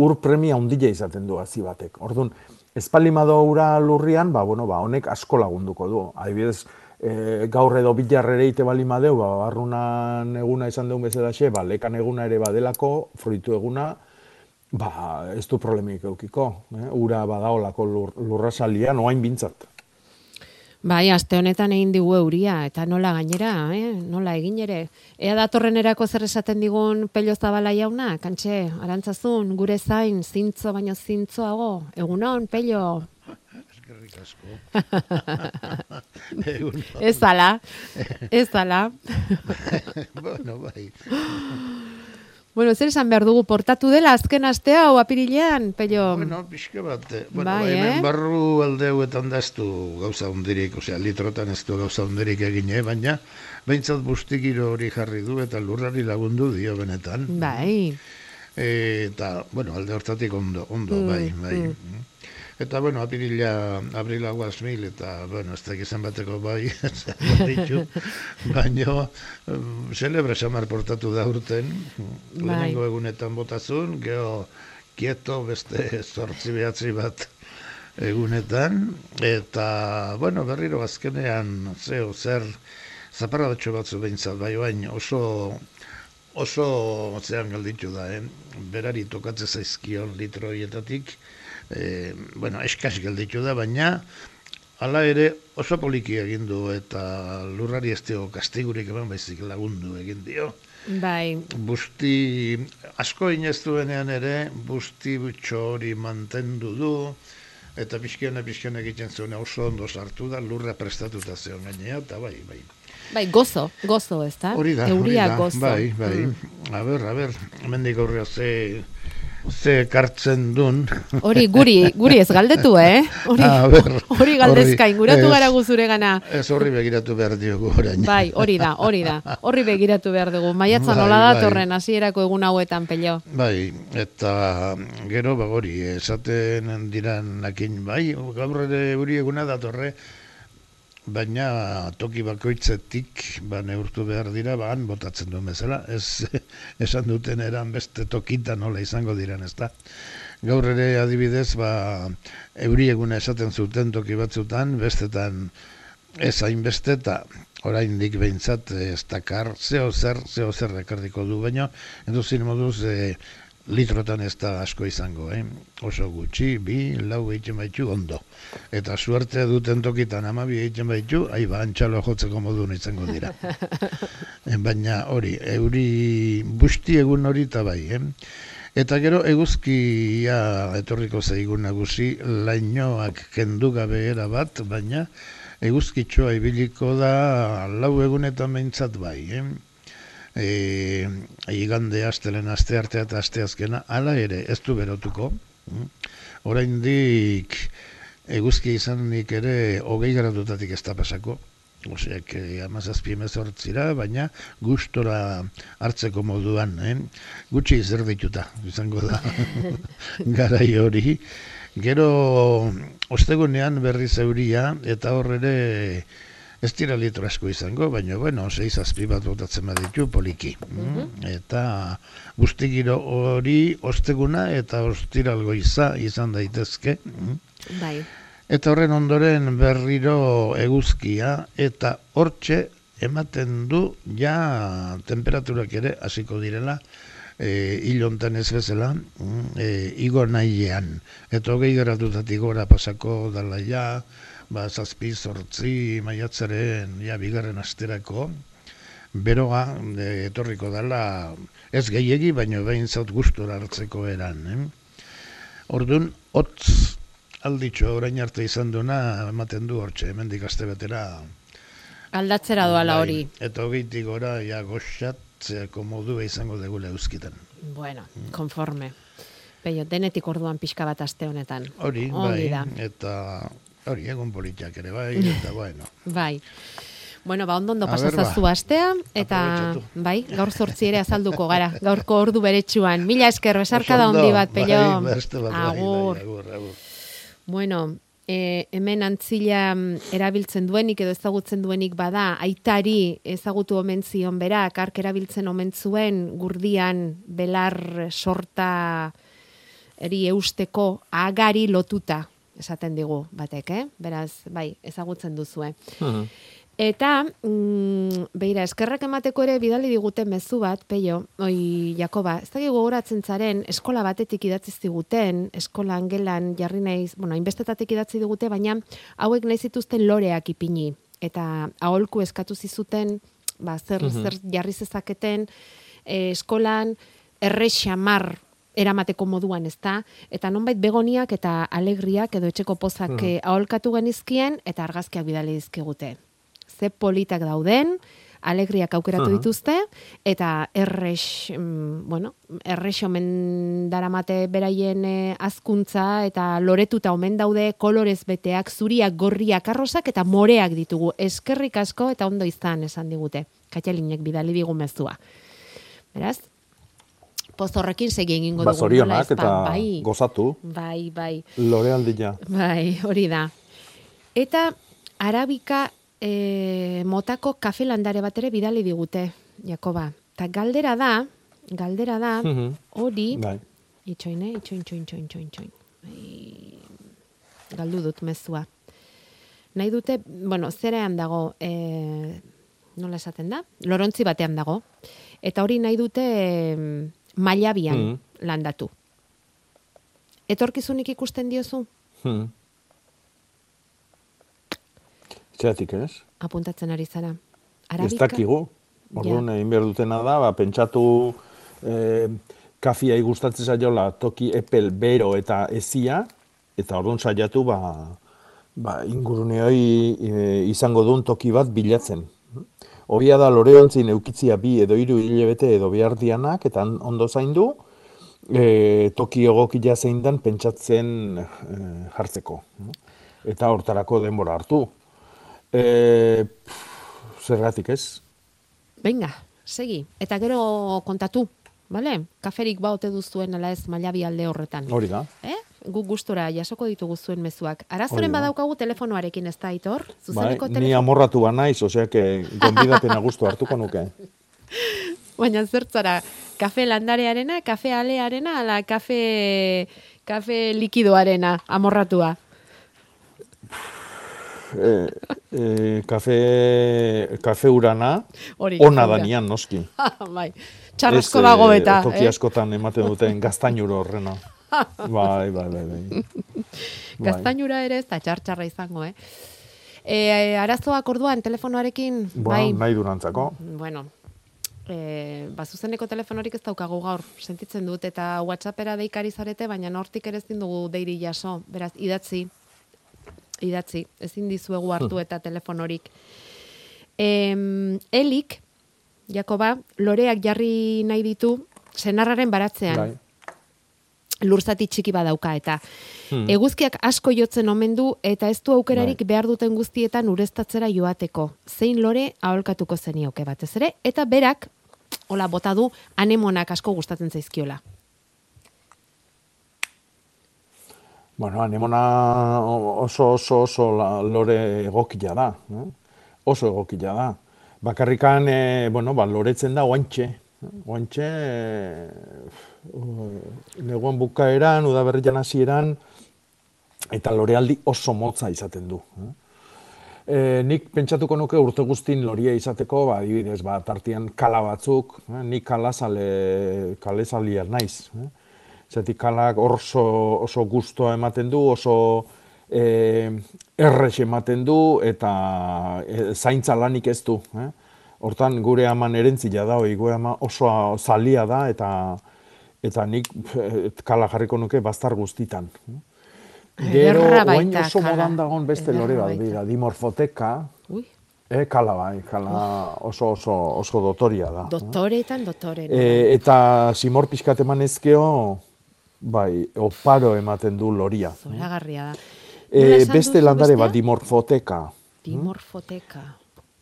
ur premia handia izaten du hazi batek. Orduan, espaldimado ura lurrian, ba, bueno, ba, honek asko lagunduko du. Adibidez, e, gaur edo bilarrere ite bali madeu, ba, barrunan eguna izan deun bezala xe, ba, lekan eguna ere badelako, fruitu eguna, ba, ez du problemik eukiko. Eh? Ura badaolako lur, lurra oain bintzat. Bai, aste honetan egin digu euria, eta nola gainera, eh? nola egin ere. Ea datorren erako zer esaten digun pello zabala jauna, kantxe, arantzazun, gure zain, zintzo baino zintzoago, egunon, pello. Eskerrik asko. Ez ala, ez ala. bueno, bai. Bueno, zer esan behar dugu portatu dela azken astea hau apirilean, pello? Bueno, pixka bat, eh, bueno, Bai, hemen eh? barru aldeuetan da ez du gauza hundirik, osea, litrotan ez du gauza hundirik egin, eh? baina behintzat bustigiro hori jarri du eta lurrari lagundu dio benetan. Bai. E, eta, bueno, alde hortatik ondo, ondo, Mm, bai, bai. mm. Eta, bueno, apirila, abrila guaz mil, eta, bueno, ez dakit bateko bai, ditu, baino, um, celebre samar portatu da urten, Bai. lehenengo egunetan botazun, geho, kieto beste zortzi behatzi bat egunetan, eta, bueno, berriro azkenean, zeo, zer, zaparradatxo batzu behintzat, bai, bain, oso, oso zean galditu da, eh? berari tokatze zaizkion litro horietatik, e, bueno, eskas gelditu da, baina hala ere oso poliki egin du eta lurrari ez dio kastigurik eman baizik lagundu egin dio. Bai, Busti asko ineztuenean ere, busti butxo hori mantendu du, eta pixkiana pixkiana egiten zuen oso ondo sartu da, lurra prestatuta zeon gainea, eta bai, bai. bai, gozo, gozo, ez da? Hori da, hori Euria da, gozo. bai, bai. Mm. A ber, a ber, hemendik aurrera ze, ze kartzen dun. Hori, guri, guri ez galdetu, eh? Hori, ber, hori galdezka, inguratu ez, gara guzure gana. Ez horri begiratu behar diogu orain. Bai, hori da, hori da. Horri begiratu behar dugu. Maiatza Bai, nola da bai. torren hasierako egun hauetan pello. Bai, eta gero ba hori, esaten diran nakin, bai, gaur ere huri eguna datorre, baina toki bakoitzetik ba neurtu behar dira, ba han botatzen duen bezala, ez esan duten eran beste tokitan nola izango diran, ezta. Gaur ere adibidez, ba, euri eguna esaten zuten toki batzutan, bestetan ez hainbeste eta oraindik behintzat eh, ez dakar zeo zer, zeo zer rekardiko du, baina eduzin moduz e, litrotan ez da asko izango, eh? oso gutxi, bi, lau egiten baitu ondo. Eta suerte duten tokitan amabi egiten baitu, ai ba, antxalo jotzeko modun izango dira. Eh, Baina hori, euri busti egun hori eta bai, eh? Eta gero eguzkia etorriko zaigun nagusi, lainoak kendu gabe era bat, baina eguzkitxoa ibiliko da lau egunetan behintzat bai, eh? E, igande astelen aste artea eta aste azkena, hala ere ez du berotuko. mm. Oraindik eguzki izanik ere hogei gradutatik ez da pasako. Oseak, eh, amazazpi emezortzira, baina gustora hartzeko moduan, eh? gutxi zer dituta, izango da, garai hori. Gero, ostegunean berriz euria, eta hor ere ez dira litro asko izango, baina, bueno, seiz azpi bat botatzen baditu poliki. Mm? Eta guztigiro hori osteguna eta ostiralgo iza izan daitezke. Mm? Bai. Eta horren ondoren berriro eguzkia eta hortxe ematen du ja temperaturak ere hasiko direla e, hilontan ez bezala mm, e, igo nahiean. Eta hogei gradutatik gora pasako dala ja, ba, zazpi, zortzi, maiatzaren, ja, bigarren asterako, beroa e, etorriko dala ez gehiegi, baino behin zaut gustora hartzeko eran. Eh? Orduan, hotz alditxo orain arte izan duena ematen du hortxe, hemendik aste betera. Aldatzera doala Bai, hori. Eta hogeitik gora, ja, goxatzeako modua izango degula euskitan. Bueno, konforme. Peio, denetik orduan pixka bat aste honetan. Hori, Ongi bai, da. eta hori, egun politiak ere bai, eta bueno. Bai. Bueno, ba, ondo ondo ber, ba. pasazazu astea, eta Aprobetxatu. bai, gaur zortzi ere azalduko gara, gaurko ordu beretsuan. Mila esker, besarkada Oso ondo, handi bat, pello. bai, bat, bai, bai, Agur. agur, agur. Bueno, e, hemen antzila mm, erabiltzen duenik edo ezagutzen duenik bada, aitari ezagutu omen zion berak, ark erabiltzen omen zuen gurdian belar sorta eri eusteko agari lotuta, esaten digu batek, eh? Beraz, bai, ezagutzen duzue. Eta, mm, beira, eskerrak emateko ere bidali digute mezu bat, peio, oi, Jakoba, ez dakik gogoratzen zaren, eskola batetik idatzi ziguten, eskolan gelan jarri naiz, bueno, hainbestetatik idatzi digute, baina hauek nahi zituzten loreak ipini. Eta aholku eskatu zizuten, ba, zer, Mhm. zer jarri zezaketen, eh, eskolan errexamar eramateko moduan, ezta? Eta nonbait begoniak eta alegriak edo etxeko pozak eh, aholkatu genizkien eta argazkiak bidali dizkigute. Ze politak dauden, alegriak aukeratu Mhm. dituzte, eta errex, mm, bueno, errex omen daramate beraien eh, azkuntza, eta loretuta omen daude kolorez beteak, zuriak, gorriak, arrosak, eta moreak ditugu. Eskerrik asko eta ondo izan esan digute. Katxalinek bidali digu mezua. Beraz, poz horrekin segi egingo Ba, dugu. zorionak ba, eta bai, gozatu. bai, bai. Lore aldia. Bai, hori da. Eta arabika e, motako kafe landare bat ere bidali digute, Jakoba. Ta galdera da, galdera da, Mhm. hori, Bai. itxoin, eh? itxoin, itxoin, itxoin, itxoin, itxoin. Galdu dut mezua. Nahi dute, bueno, zerean dago, e, nola esaten da? Lorontzi batean dago. Eta hori nahi dute e, mailabian Mhm. landatu. Etorkizunik ikusten diozu? Hmm. Zeratik ez? apuntatzen ari zara. Ez Arabika? dakigu. Orduan, egin behar dutena da, ba, pentsatu eh, kafiai gustatzen zaiola toki epel, bero eta ezia, eta orduan saiatu ba, ba, inguruneoi eh, izango duen toki bat bilatzen. Hobia da loreontzin eukitzia bi edo hiru hilabete edo behar dianak, eta ondo zaindu, e, toki egokia zein den pentsatzen e, jartzeko. Eta hortarako denbora hartu. E, pff, zergatik ez? Venga, segi. Eta gero kontatu, bale? Kaferik baote duzuen ala ez mailabi alde horretan. Hori da. Eh? Guk gustora jasoko ditugu zuen mezuak. Arazoren badaukagu telefonoarekin ez da, Aitor? Bai, Zuzeneko ni telefono. amorratu ba naiz, osea, que gonbidapena gustu hartuko nuke. Baina zertzara, kafe landarearena, kafe alearena, ala kafe, kafe likidoarena, amorratua. E, e, kafe, kafe urana, Hori, ona danian noski. bai, txarrasko Ez, dago eh, eta. Toki eh? askotan ematen duten gaztainuro horrena. Bai, bai, bai, bai. Bai. Gaztainura ere ez da txartxarra izango, eh? E, arazoak orduan telefonoarekin, bai, Bueno, nahi durantzako. bueno, e, ba, zuzeneko telefonorik ez daukagu gaur, sentitzen dut, eta WhatsAppera deikari zarete, baina nortik ere ezin dugu deiri jaso, beraz, idatzi, idatzi, ezin dizuegu hartu eta telefonorik. Em, elik, Jakoba, loreak jarri nahi ditu, senarraren baratzean Bai. lurzati txiki badauka eta Hmm. eguzkiak asko jotzen omen du eta ez du aukerarik behar duten guztietan ureztatzera joateko. Zein lore aholkatuko zenioke batez ere eta berak hola bota du anemonak asko gustatzen zaizkiola. Bueno, anemona oso oso oso la, lore egokia da. Eh? Oso egokia da. Bakarrikan, e, bueno, ba, loretzen da oantxe. Oantxe, e, neguan bukaeran, udaberrian hasieran, eta lorealdi oso motza izaten du. Eh? E, nik pentsatuko nuke urte guztin loria izateko, ba, adibidez, ba, tartian kala batzuk, eh? nik kalazale, kalezaliar naiz. Eh? Zetik kalak oso, oso gustoa ematen du, oso e, errex ematen du, eta e, zaintza lanik ez du. Eh? Hortan gure aman erentzila da, hoi, gure ama oso zalia da, eta eta nik eh, kala jarriko nuke baztar guztitan. Gero, oain oso kala. modan dagoen beste Ederra lore bat, bera, dimorfoteka, Ui. eh, kala bai, kala oso, oso, oso dotoria da. Dotoreetan dotore. E, eta simor pixkat emanezkeo, bai, oparo ematen du loria. Zoragarria da. E, beste landare bat, dimorfoteka. Dimorfoteka.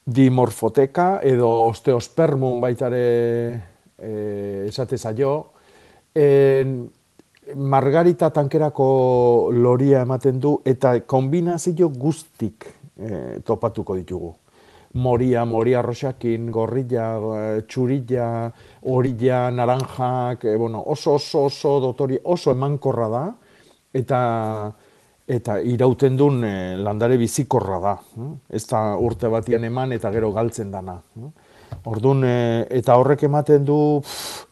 dimorfoteka edo osteospermun baitare e, esate zaio. En, margarita tankerako loria ematen du eta kombinazio guztik e, topatuko ditugu. Moria, moria roxakin, gorrilla, txurilla, orilla, naranjak, e, bueno, oso, oso, oso dotori, oso emankorra da, eta eta irauten duen e, landare bizikorra da. hm? Ez da urte batian eman eta gero galtzen dana. hm? Orduan, e, eta horrek ematen du, pff,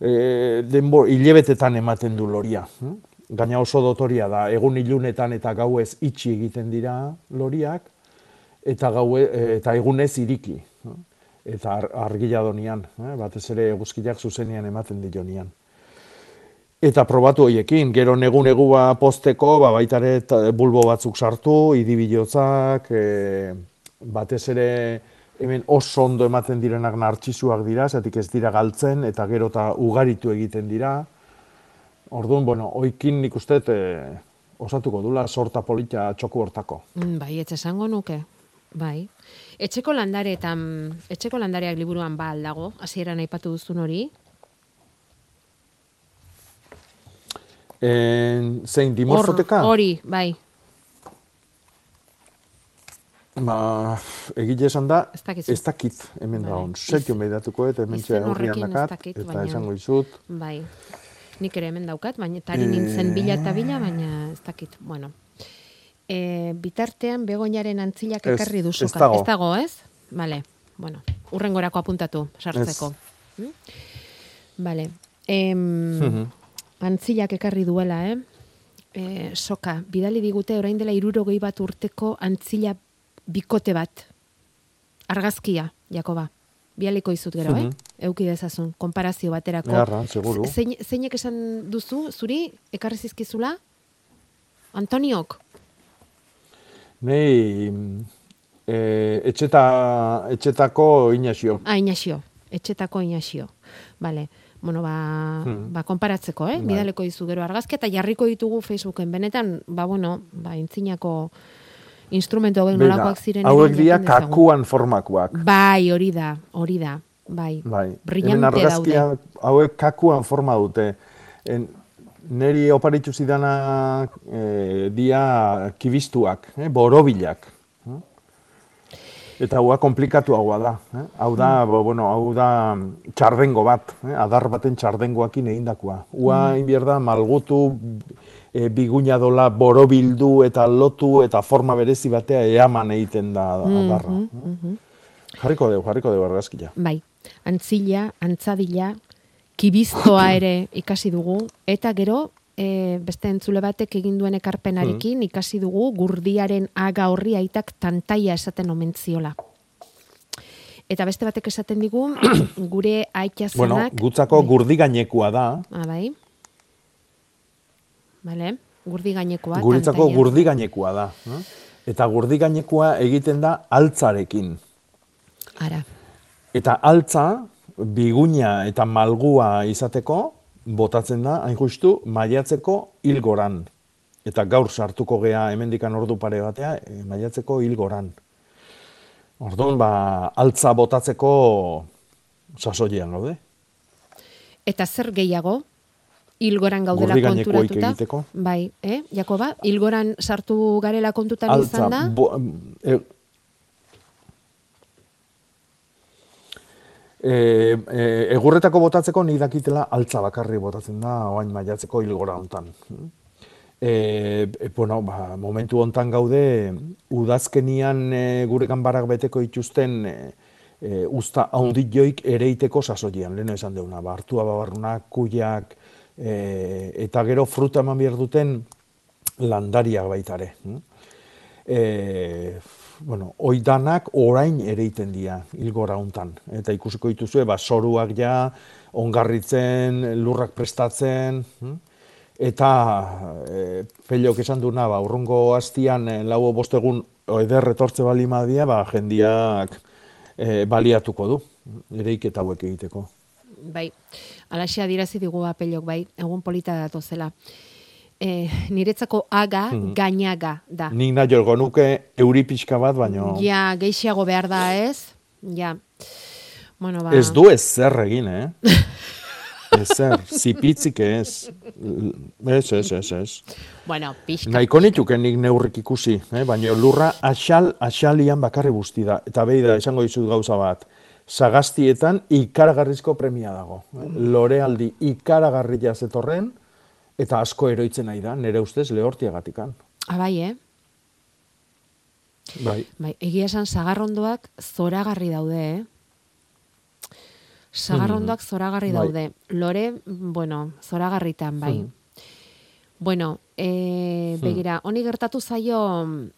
e, denbo, hilebetetan ematen du loria. hm? Gaina oso dotoria da, egun ilunetan eta gauez itxi egiten dira loriak, eta, gaue, eta egunez iriki. Eta ar, argila donian, eh? batez ere eguzkiak zuzenian ematen dionian. Eta probatu hoiekin, gero negu negua posteko, ba, baita ere ta- bulbo batzuk sartu, idibilotzak, e, batez ere hemen oso ondo ematen direnak nartxizuak dira, zatik ez dira galtzen, eta gero eta ugaritu egiten dira. Orduan, bueno, oikin nik uste e, osatuko dula sorta polita txoku hortako. Mm, Bai, etxe esango nuke. Bai. Etxeko landareetan, etxeko landareak liburuan ba aldago, hasieran aipatu duzun hori. En, zein, dimorfoteka? Hor- Hori, bai. Ba, egile esan da, Ez dakizu. ez dakit hemen da Vale. hon. Setio behidatuko eta hemen txea ez dakat, dakit, eta baina- esango izut. Bai. Nik ere hemen daukat, baina tari Eh. nintzen bila eta bila, baina ez dakit. Bueno. E, bitartean begoinaren antzilak Ez- ekarri duzu. ez dago. Ez dago, ez? Vale. Bueno, urrengorako apuntatu, sartzeko. Mm? Vale. Em, Mhm. Antzilak ekarri duela, eh? E, soka, bidali digute orain dela irurogei bat urteko antzila bikote bat. Argazkia, Jakoba. Bialiko izut gero, eh? Mhm. Euki dezazun, konparazio baterako. Beharra, seguru. Zein, zeinek esan duzu, zuri, ekarri zizkizula? Antoniok? Nei, e, etxeta, etxetako inazio. Ah, Inaxio. Etxetako Inaxio. Vale. Bueno, ba, Hmm. ba konparatzeko, eh? Bai. Bidaleko dizu gero argazki eta jarriko ditugu Facebooken. Benetan, ba, bueno, ba, intzinako instrumento hauek nolakoak ziren. hauek dira kakuan formakoak. Bai, hori da, hori da. Bai. Bai. Brillante daude. hauek kakuan forma dute. En, neri oparitu zidanak e, dia kibistuak, eh, borobilak. Eh? Eta hua komplikatuagoa da. Eh? Hau da, bo, bueno, hau da txardengo bat, eh? adar baten txardengoakin egindakoa. Hua Mm. inbier da malgutu, e, biguina dola borobildu eta lotu eta forma berezi batea eaman egiten da adarra. Mhm, mhm. Jarriko dugu, jarriko dugu argazkia. Bai, antzila, antzadila, kibiztoa ere ikasi dugu, eta gero, e, beste entzule batek egin duen ekarpenarekin ikasi dugu gurdiaren aga horri aitak tantaia esaten omen ziola. Eta beste batek esaten digu, gure aita Bueno, zenak... gutzako gurdi gainekoa da, Ah, bai. Vale, gurdi gainekoa, guretzako tantaia. gurdi gainekoa da. Eta gurdi gainekoa egiten da altzarekin. Ara. Eta altza, biguina eta malgua izateko, botatzen da, hain justu, maiatzeko hilgoran. Eta gaur sartuko gea hemendikan ordu pare batea, eh, maiatzeko hilgoran. Orduan, ba, altza botatzeko sasoian gaude. Eta zer gehiago? Ilgoran gaudela konturatuta. egiteko. Bai, eh? Jakoba, ilgoran sartu garela kontutan Altza, izan da? bo, e, e, e, egurretako botatzeko nik dakitela altza bakarri botatzen da oain maiatzeko hilgora hontan. E, e, bueno, ba, momentu hontan gaude udazkenian e, gure ganbarak beteko ituzten e, e, usta haundilloik ereiteko sasoian, lehen esan deuna, ba, hartua babarrunak, kuiak, e, eta gero fruta eman behar duten landariak baitare. E, bueno, oidanak orain ere iten dira hilgora hontan. Eta ikusiko dituzue, ba, soruak ja, ongarritzen, lurrak prestatzen, hm? eta e, pelok esan duna, ba, urrungo hastian, e, lau bost egun eder etortze bali madia, ba, jendiak e, baliatuko du, ereiketa hauek egiteko. Bai, alaxia dirazi digu apelok, bai, egun polita datozela. E, niretzako aga, Mhm. gainaga da. Nik nahi jolgo nuke euri pixka bat, baino Ja, geixiago behar da, ez? Ja. Bueno, ba... ez du ez zer egin, eh? ez zer, zipitzik ez. Ez, ez, ez, ez. Bueno, pixka. Nahiko nituke nik neurrik ikusi, eh? baina lurra axal, axalian bakarri guzti da. Eta behi da, esango dizut gauza bat, sagastietan ikaragarrizko premia dago. Eh? Lorealdi ikaragarria zetorren, eta asko eroitzen nahi da, nire ustez lehortiagatikan. Abai, eh? Bai. Bai, egia esan zagarrondoak zoragarri daude, eh? Zagarrondoak zoragarri Bai. daude. Lore, bueno, zoragarritan, bai. Mhm. Bueno, e, Hmm. begira, honi gertatu zaio mm,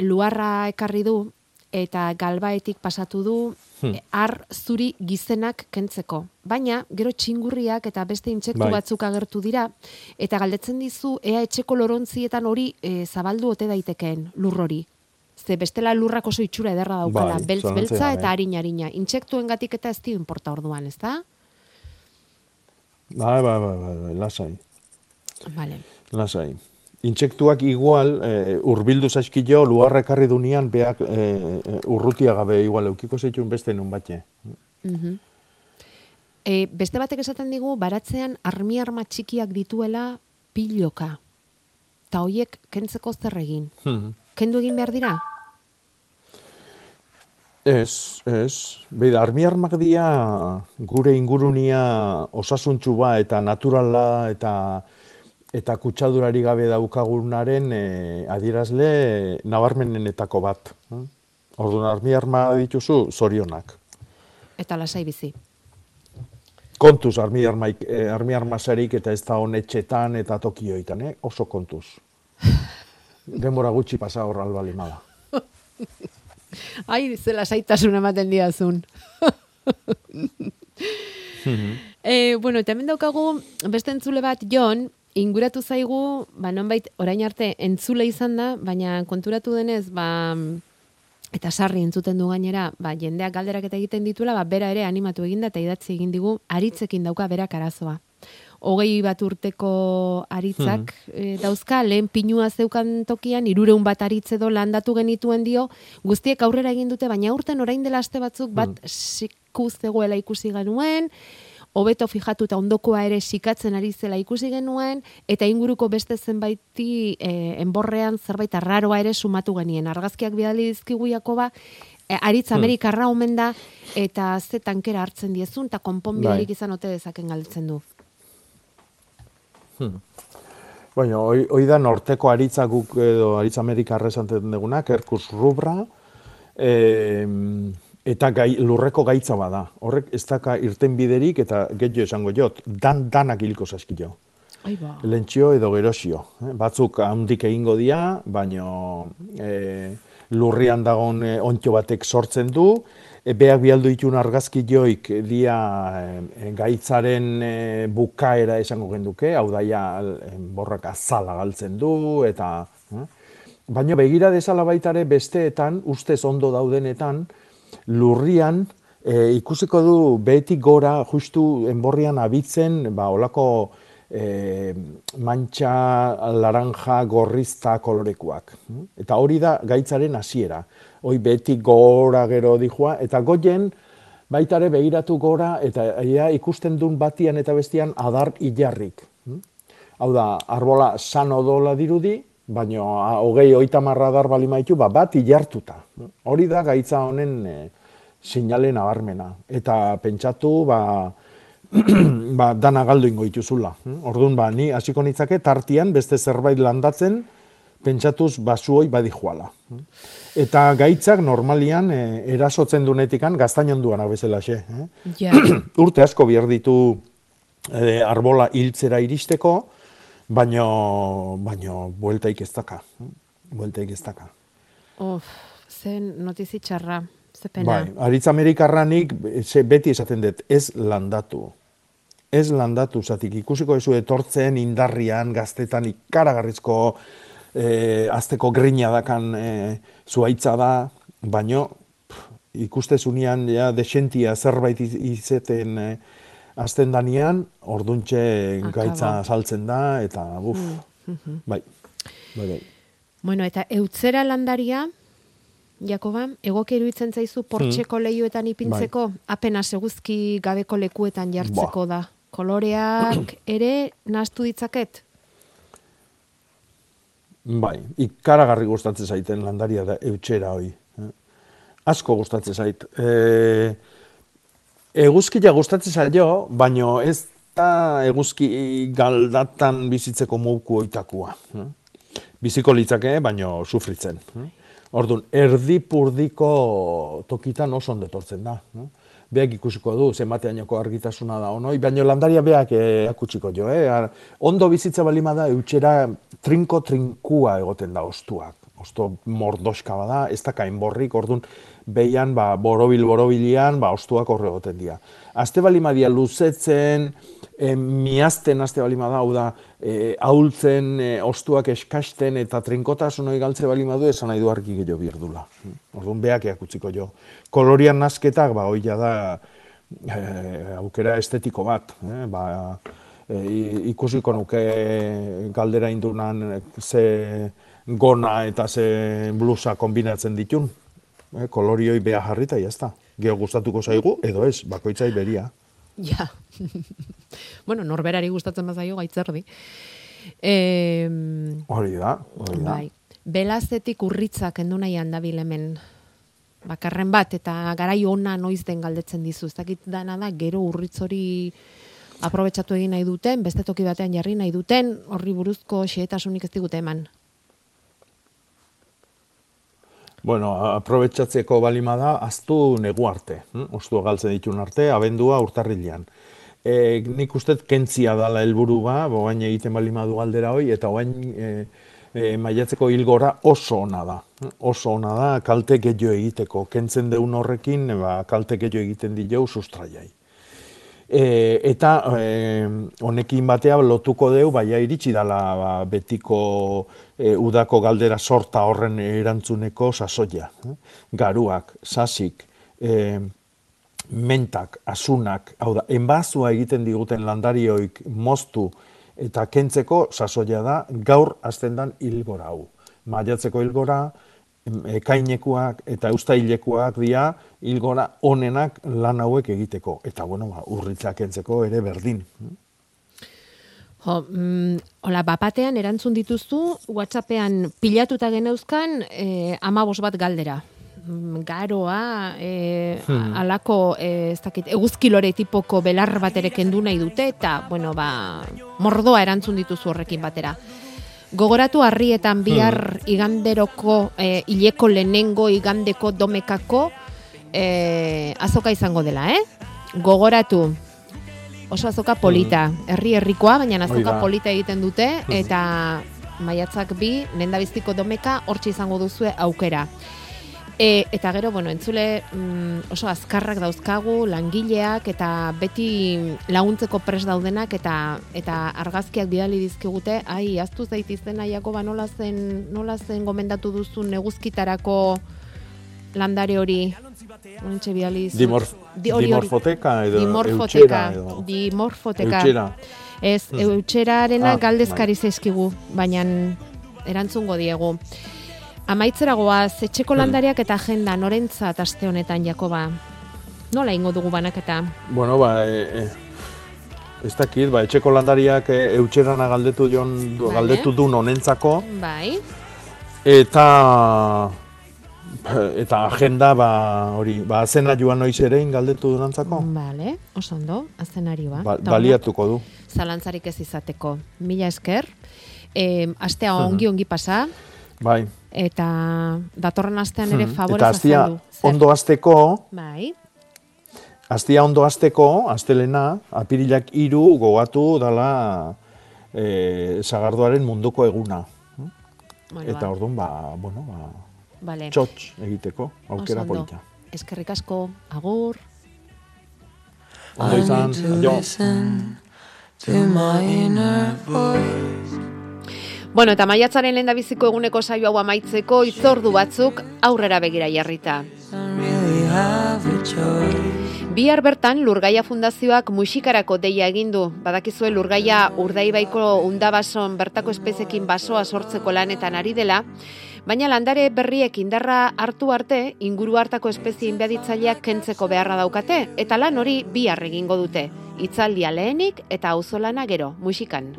luarra ekarri du eta galbaetik pasatu du Hmm. e, ar zuri gizenak kentzeko. Baina, gero txingurriak eta beste intsektu Bai. batzuk agertu dira, eta galdetzen dizu, ea etxeko lorontzietan hori e, zabaldu ote daitekeen lur hori. Ze bestela lurrak oso itxura ederra daukala, Bai, beltz beltza gabe. eta harina-harina. Intsektuengatik eta ez dio inporta orduan, ez da? Bai, bai, bai, bai, bai, lasai, Vale. lasai. Intsektuak igual, e, urbildu zaizkio, luarra ekarri dunian, beak e, urrutia gabe igual, eukiko zeitun beste nun batxe. Mhm. E, beste batek esaten digu, baratzean armi arma txikiak dituela piloka. Ta hoiek kentzeko zer egin? Hmm. Kendu egin behar dira? Ez, ez. Beida, armi armak dira gure ingurunia osasuntxua eta naturala eta eta kutsadurari gabe daukagunaren e, adierazle nabarmenenetako bat. eh? Orduan, armi arma dituzu, zorionak. Eta lasai bizi. Kontuz armi, armaik, eh, armi armasarik eta ez da honetxetan eta tokioitan, eh? oso kontuz. Denbora gutxi pasa hor albali mala. Ai, ze lasaitasun ematen diazun. E, bueno, eta hemen daukagu beste entzule bat Jon, inguratu zaigu, ba nonbait orain arte entzule izan da, baina konturatu denez, ba eta sarri entzuten du gainera, ba jendeak galderak eta egiten dituela, ba bera ere animatu eginda eta idatzi egin digu aritzekin dauka berak arazoa. Hogei bat urteko aritzak e, dauzka, lehen pinua zeukan tokian, irureun bat aritze edo landatu genituen dio, guztiek aurrera egin dute, baina urten orain dela aste batzuk bat siku zegoela ikusi genuen, hobeto fijatu eta ondokoa ere sikatzen ari zela ikusi genuen, eta inguruko beste zenbaiti e, enborrean zerbait arraroa ere sumatu genien. Argazkiak bidali dizkigu Jakoba, e, aritz Hmm. Amerikarra omen da, eta ze tankera hartzen diezun, eta konponbiderik Bai. izan ote dezaken galtzen du. Hmm. Baina, hoi, hoi da norteko aritza guk edo aritz Amerikarra esaten dugunak, erkus rubra, e, eta gai, lurreko gaitza bada. Horrek ez daka irten biderik eta getxo esango jot, dan danak hiliko zaskilo. Ai ba. Lentzio edo gerosio. Batzuk handik egingo dira, baino e, lurrian dagoen e, ontxo batek sortzen du, e, beak bialdu ditun argazki joik dia e, gaitzaren e, bukaera esango genduke, hau daia borrak azala galtzen du, eta... Eh? Baina begira dezala baitare besteetan, ustez ondo daudenetan, lurrian e, ikusiko du behetik gora justu enborrian abitzen, ba, olako e, mantxa, laranja, gorrizta kolorekuak. Eta hori da gaitzaren hasiera. Hoi behetik gora gero dihua, eta goien baitare begiratu gora, eta ia ikusten duen batian eta bestian adar ilarrik. Hau da, arbola san odola dirudi, baina hogei oita marra dar bali maitu, ba, bat ilartuta. Hori da gaitza honen e, sinale nabarmena. Eta pentsatu, ba, ba, dana galdu ingo dituzula. Orduan, ba, ni hasiko nitzake tartian beste zerbait landatzen, pentsatuz basuoi badijuala. Eta gaitzak normalian e, erasotzen dunetikan gaztainan duanak bezalaxe. Eh? Ja. Urte asko behar ditu e, arbola hiltzera iristeko, baino, baino bueltaik ez daka. Bueltaik ez daka. Of, zen notizi txarra, ze pena. Bai, aritz Amerikarranik ze beti esaten dut, ez landatu. Ez landatu, zatik ikusiko ezu etortzen indarrian, gaztetan ikaragarrizko e, azteko grina dakan e, zuaitza da, baino pff, ikustezunean ja, desentia zerbait iz- izeten e, azten danian, orduntxe gaitza saltzen da, eta buf, Mhm. Bai, bai, bai. Bueno, eta eutzera landaria, Jakoba, egoki iruditzen zaizu portxeko Hmm. lehioetan ipintzeko, apenas eguzki gabeko lekuetan jartzeko da. Koloreak ere nastu ditzaket? Bai, ikaragarri gustatzen zaiten landaria da eutxera hoi. eh. Asko gustatzen zait. E, eguzkia gustatzen zaio, baino ez da eguzki galdatan bizitzeko mouku oitakua. Biziko litzake, baino sufritzen. Orduan, erdipurdiko tokitan oso ondo etortzen da. Beak ikusiko du, zenbateainoko argitasuna da onoi, baino landaria beak eh, akutsiko jo, eh? Ondo bizitza balima da, eutxera trinko-trinkua egoten da ostuak. Osto mordoska bada, ez da kainborrik, orduan behian, ba, borobil-borobilian, ba, ostuak horre egoten dira. Aste balima dia luzetzen, e, miazten aste balima da, hau da, e, ahultzen, e, ostuak eskasten eta trinkotasun hori galtze balima du, esan nahi du argi gehiago birdula. Orduan beak eakutziko jo. Kolorian nasketak, ba, hoi da, e, aukera estetiko bat, eh? ba, e, ikusiko nuke galdera indunan ze gona eta ze blusa kombinatzen ditun. Eh, kolorioi beha jarri eta jazta. Geo gustatuko zaigu, edo ez, bakoitzai beria. Ja. bueno, norberari gustatzen bazaio gaitzerdi. E, Hori da, hori da. bai. Belazetik urritzak endu nahian dabil hemen bakarren bat, eta garai ona noiz den galdetzen dizu. Ez dakit dana da, gero urritz hori aprobetsatu egin nahi duten, beste toki batean jarri nahi duten, horri buruzko xehetasunik ez digute eman. Bueno, aprobetsatzeko balima da, aztu negu arte. hm? Ostua galtzen ditun arte, abendua urtarrilean. E, nik uste kentzia dala helburu ba, oain egiten balima du galdera hoi, eta oain e, e, maiatzeko hilgora oso ona da. hm? Oso ona da, kalte gehiago egiteko. Kentzen deun horrekin, ba, kalte gehiago egiten dio sustraiai. E, eta e, honekin batea lotuko deu, baina iritsi dala ba, betiko e, udako galdera sorta horren erantzuneko sasoia. Garuak, sasik, e, mentak, asunak, hau da, enbazua egiten diguten landarioik moztu eta kentzeko sasoia da gaur hasten dan hilgora hau. Maiatzeko hilgora, ekainekuak eta ustailekuak dira hilgora onenak lan hauek egiteko. Eta bueno, ba, urritzak kentzeko ere berdin. Jo, mm, hola, bapatean erantzun dituztu, WhatsAppean pilatuta geneuzkan eh, amabos bat galdera. Mm, Garoa, eh, Hmm. alako, eh, ez dakit, eguzkilore tipoko belar bat ere kendu nahi dute, eta, bueno, ba, mordoa erantzun dituzu horrekin batera. Gogoratu harrietan bihar iganderoko, eh, hileko lehenengo igandeko domekako eh, azoka izango dela, eh? Gogoratu, oso azoka polita, herri herrikoa, baina azoka polita egiten dute, Mhm. eta maiatzak bi, lendabiztiko domeka, hortxe izango duzue aukera. E, eta gero, bueno, entzule mm, oso azkarrak dauzkagu, langileak, eta beti laguntzeko pres daudenak, eta eta argazkiak bidali dizkigute, ai, aztu zaitizten aiako, ba, nola zen, nola zen gomendatu duzu neguzkitarako landare hori, Ontxe bidali dizut. Dimorf- Di- hori- hori. dimorfoteka edo dimorfoteka, edo- dimorfoteka. Eutxera. Ez, Mhm. eutxerarena Ah, galdezkari zaizkigu, baina erantzungo diegu. Amaitzera goaz, etxeko Mhm. landariak eta agenda norentzat aste honetan, Jakoba? Nola ingo dugu banaketa? Bueno, ba, e, e, ez dakit, ba, etxeko landariak e, eutxerana galdetu, jon, Vale. galdetu du nonentzako, Bai, eta eta agenda, ba, hori, ba, zena joan noiz erein galdetu dunantzako, bale, oso ondo, azenari ba. ba, baliatuko du. Zalantzarik ez izateko. Mila esker, e, astea ongi ongi pasa, Bai. Eta datorren astean ere favorez Eta astia azaldu. Zer? ondo azteko, Bai, astia ondo azteko, astelena, apirilak hiru gogatu dala e, sagardoaren munduko eguna. Bueno, Eta ba. orduan, ba, bueno, ba, bale. txotx egiteko, aukera polita. Eskerrik asko, agur. Ondo izan, aio. to my inner voice. Bueno, eta maiatzaren lehen biziko eguneko saio hau amaitzeko itzordu batzuk aurrera begira jarrita. Bihar bertan Lurgaia Fundazioak musikarako deia egin du. Badakizue Lurgaia Urdaibaiko undabason bertako espezekin basoa sortzeko lanetan ari dela, baina landare berriek indarra hartu arte inguru hartako espezie inbaditzaileak kentzeko beharra daukate eta lan hori bihar egingo dute. Hitzaldia lehenik eta auzolana gero, musikan.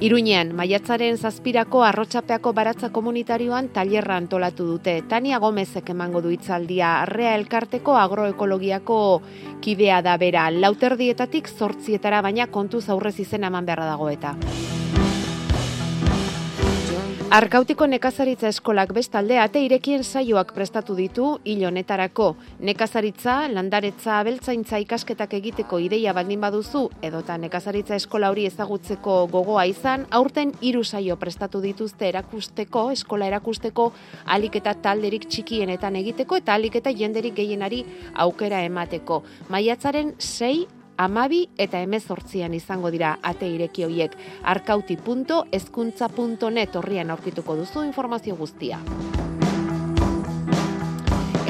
Iruñean, maiatzaren zazpirako arrotxapeako baratza komunitarioan tailerra antolatu dute. Tania Gomezek emango du hitzaldia arrea elkarteko agroekologiako kidea da bera. Lauterdietatik zortzietara baina kontuz aurrez izen eman beharra dago eta. Arkautiko nekazaritza eskolak bestalde ate irekien saioak prestatu ditu honetarako. Nekazaritza, landaretza, abeltzaintza ikasketak egiteko ideia baldin baduzu edota nekazaritza eskola hori ezagutzeko gogoa izan, aurten hiru saio prestatu dituzte erakusteko, eskola erakusteko aliketa talderik txikienetan egiteko eta aliketa jenderik gehienari aukera emateko. Maiatzaren sei amabi eta emezortzian izango dira ate ireki hoiek arkauti.ezkuntza.net horrian aurkituko duzu informazio guztia.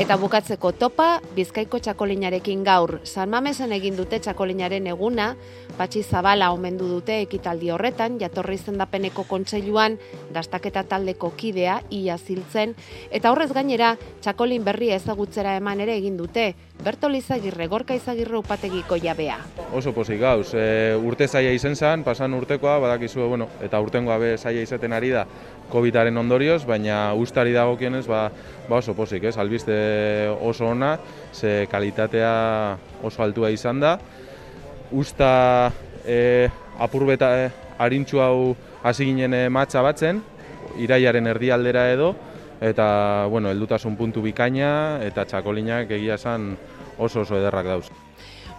Eta bukatzeko topa, Bizkaiko txakolinarekin gaur. San Mamesen egin dute txakolinaren eguna, Patxi Zabala omendu dute ekitaldi horretan, jatorri zendapeneko kontseiluan, dastaketa taldeko kidea, ia ziltzen, eta horrez gainera, txakolin berri ezagutzera eman ere egin dute, Bertol Izagirre, Gorka Izagirre upategiko jabea. Oso pozik gauz, e, urte zaia izen zen, pasan urtekoa, badakizu, bueno, eta urtengoa be zaia izaten ari da, COVID-aren ondorioz, baina ustari dagokionez, ba, ba oso pozik, ez? Albiste oso ona, ze kalitatea oso altua izan da. Usta e, apurbeta e, harintxu hau hasi ginen e, matza batzen, iraiaren erdialdera edo, eta, bueno, heldutasun puntu bikaina, eta txakolinak egia esan oso oso ederrak dauz.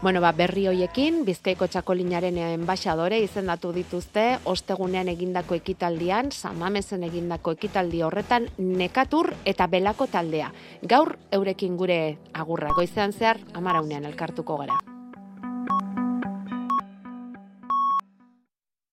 Bueno, ba, berri hoiekin, Bizkaiko txakolinaren enbaixadore izendatu dituzte, ostegunean egindako ekitaldian, samamesen egindako ekitaldi horretan, nekatur eta belako taldea. Gaur, eurekin gure agurra, goizean zehar, amaraunean elkartuko gara.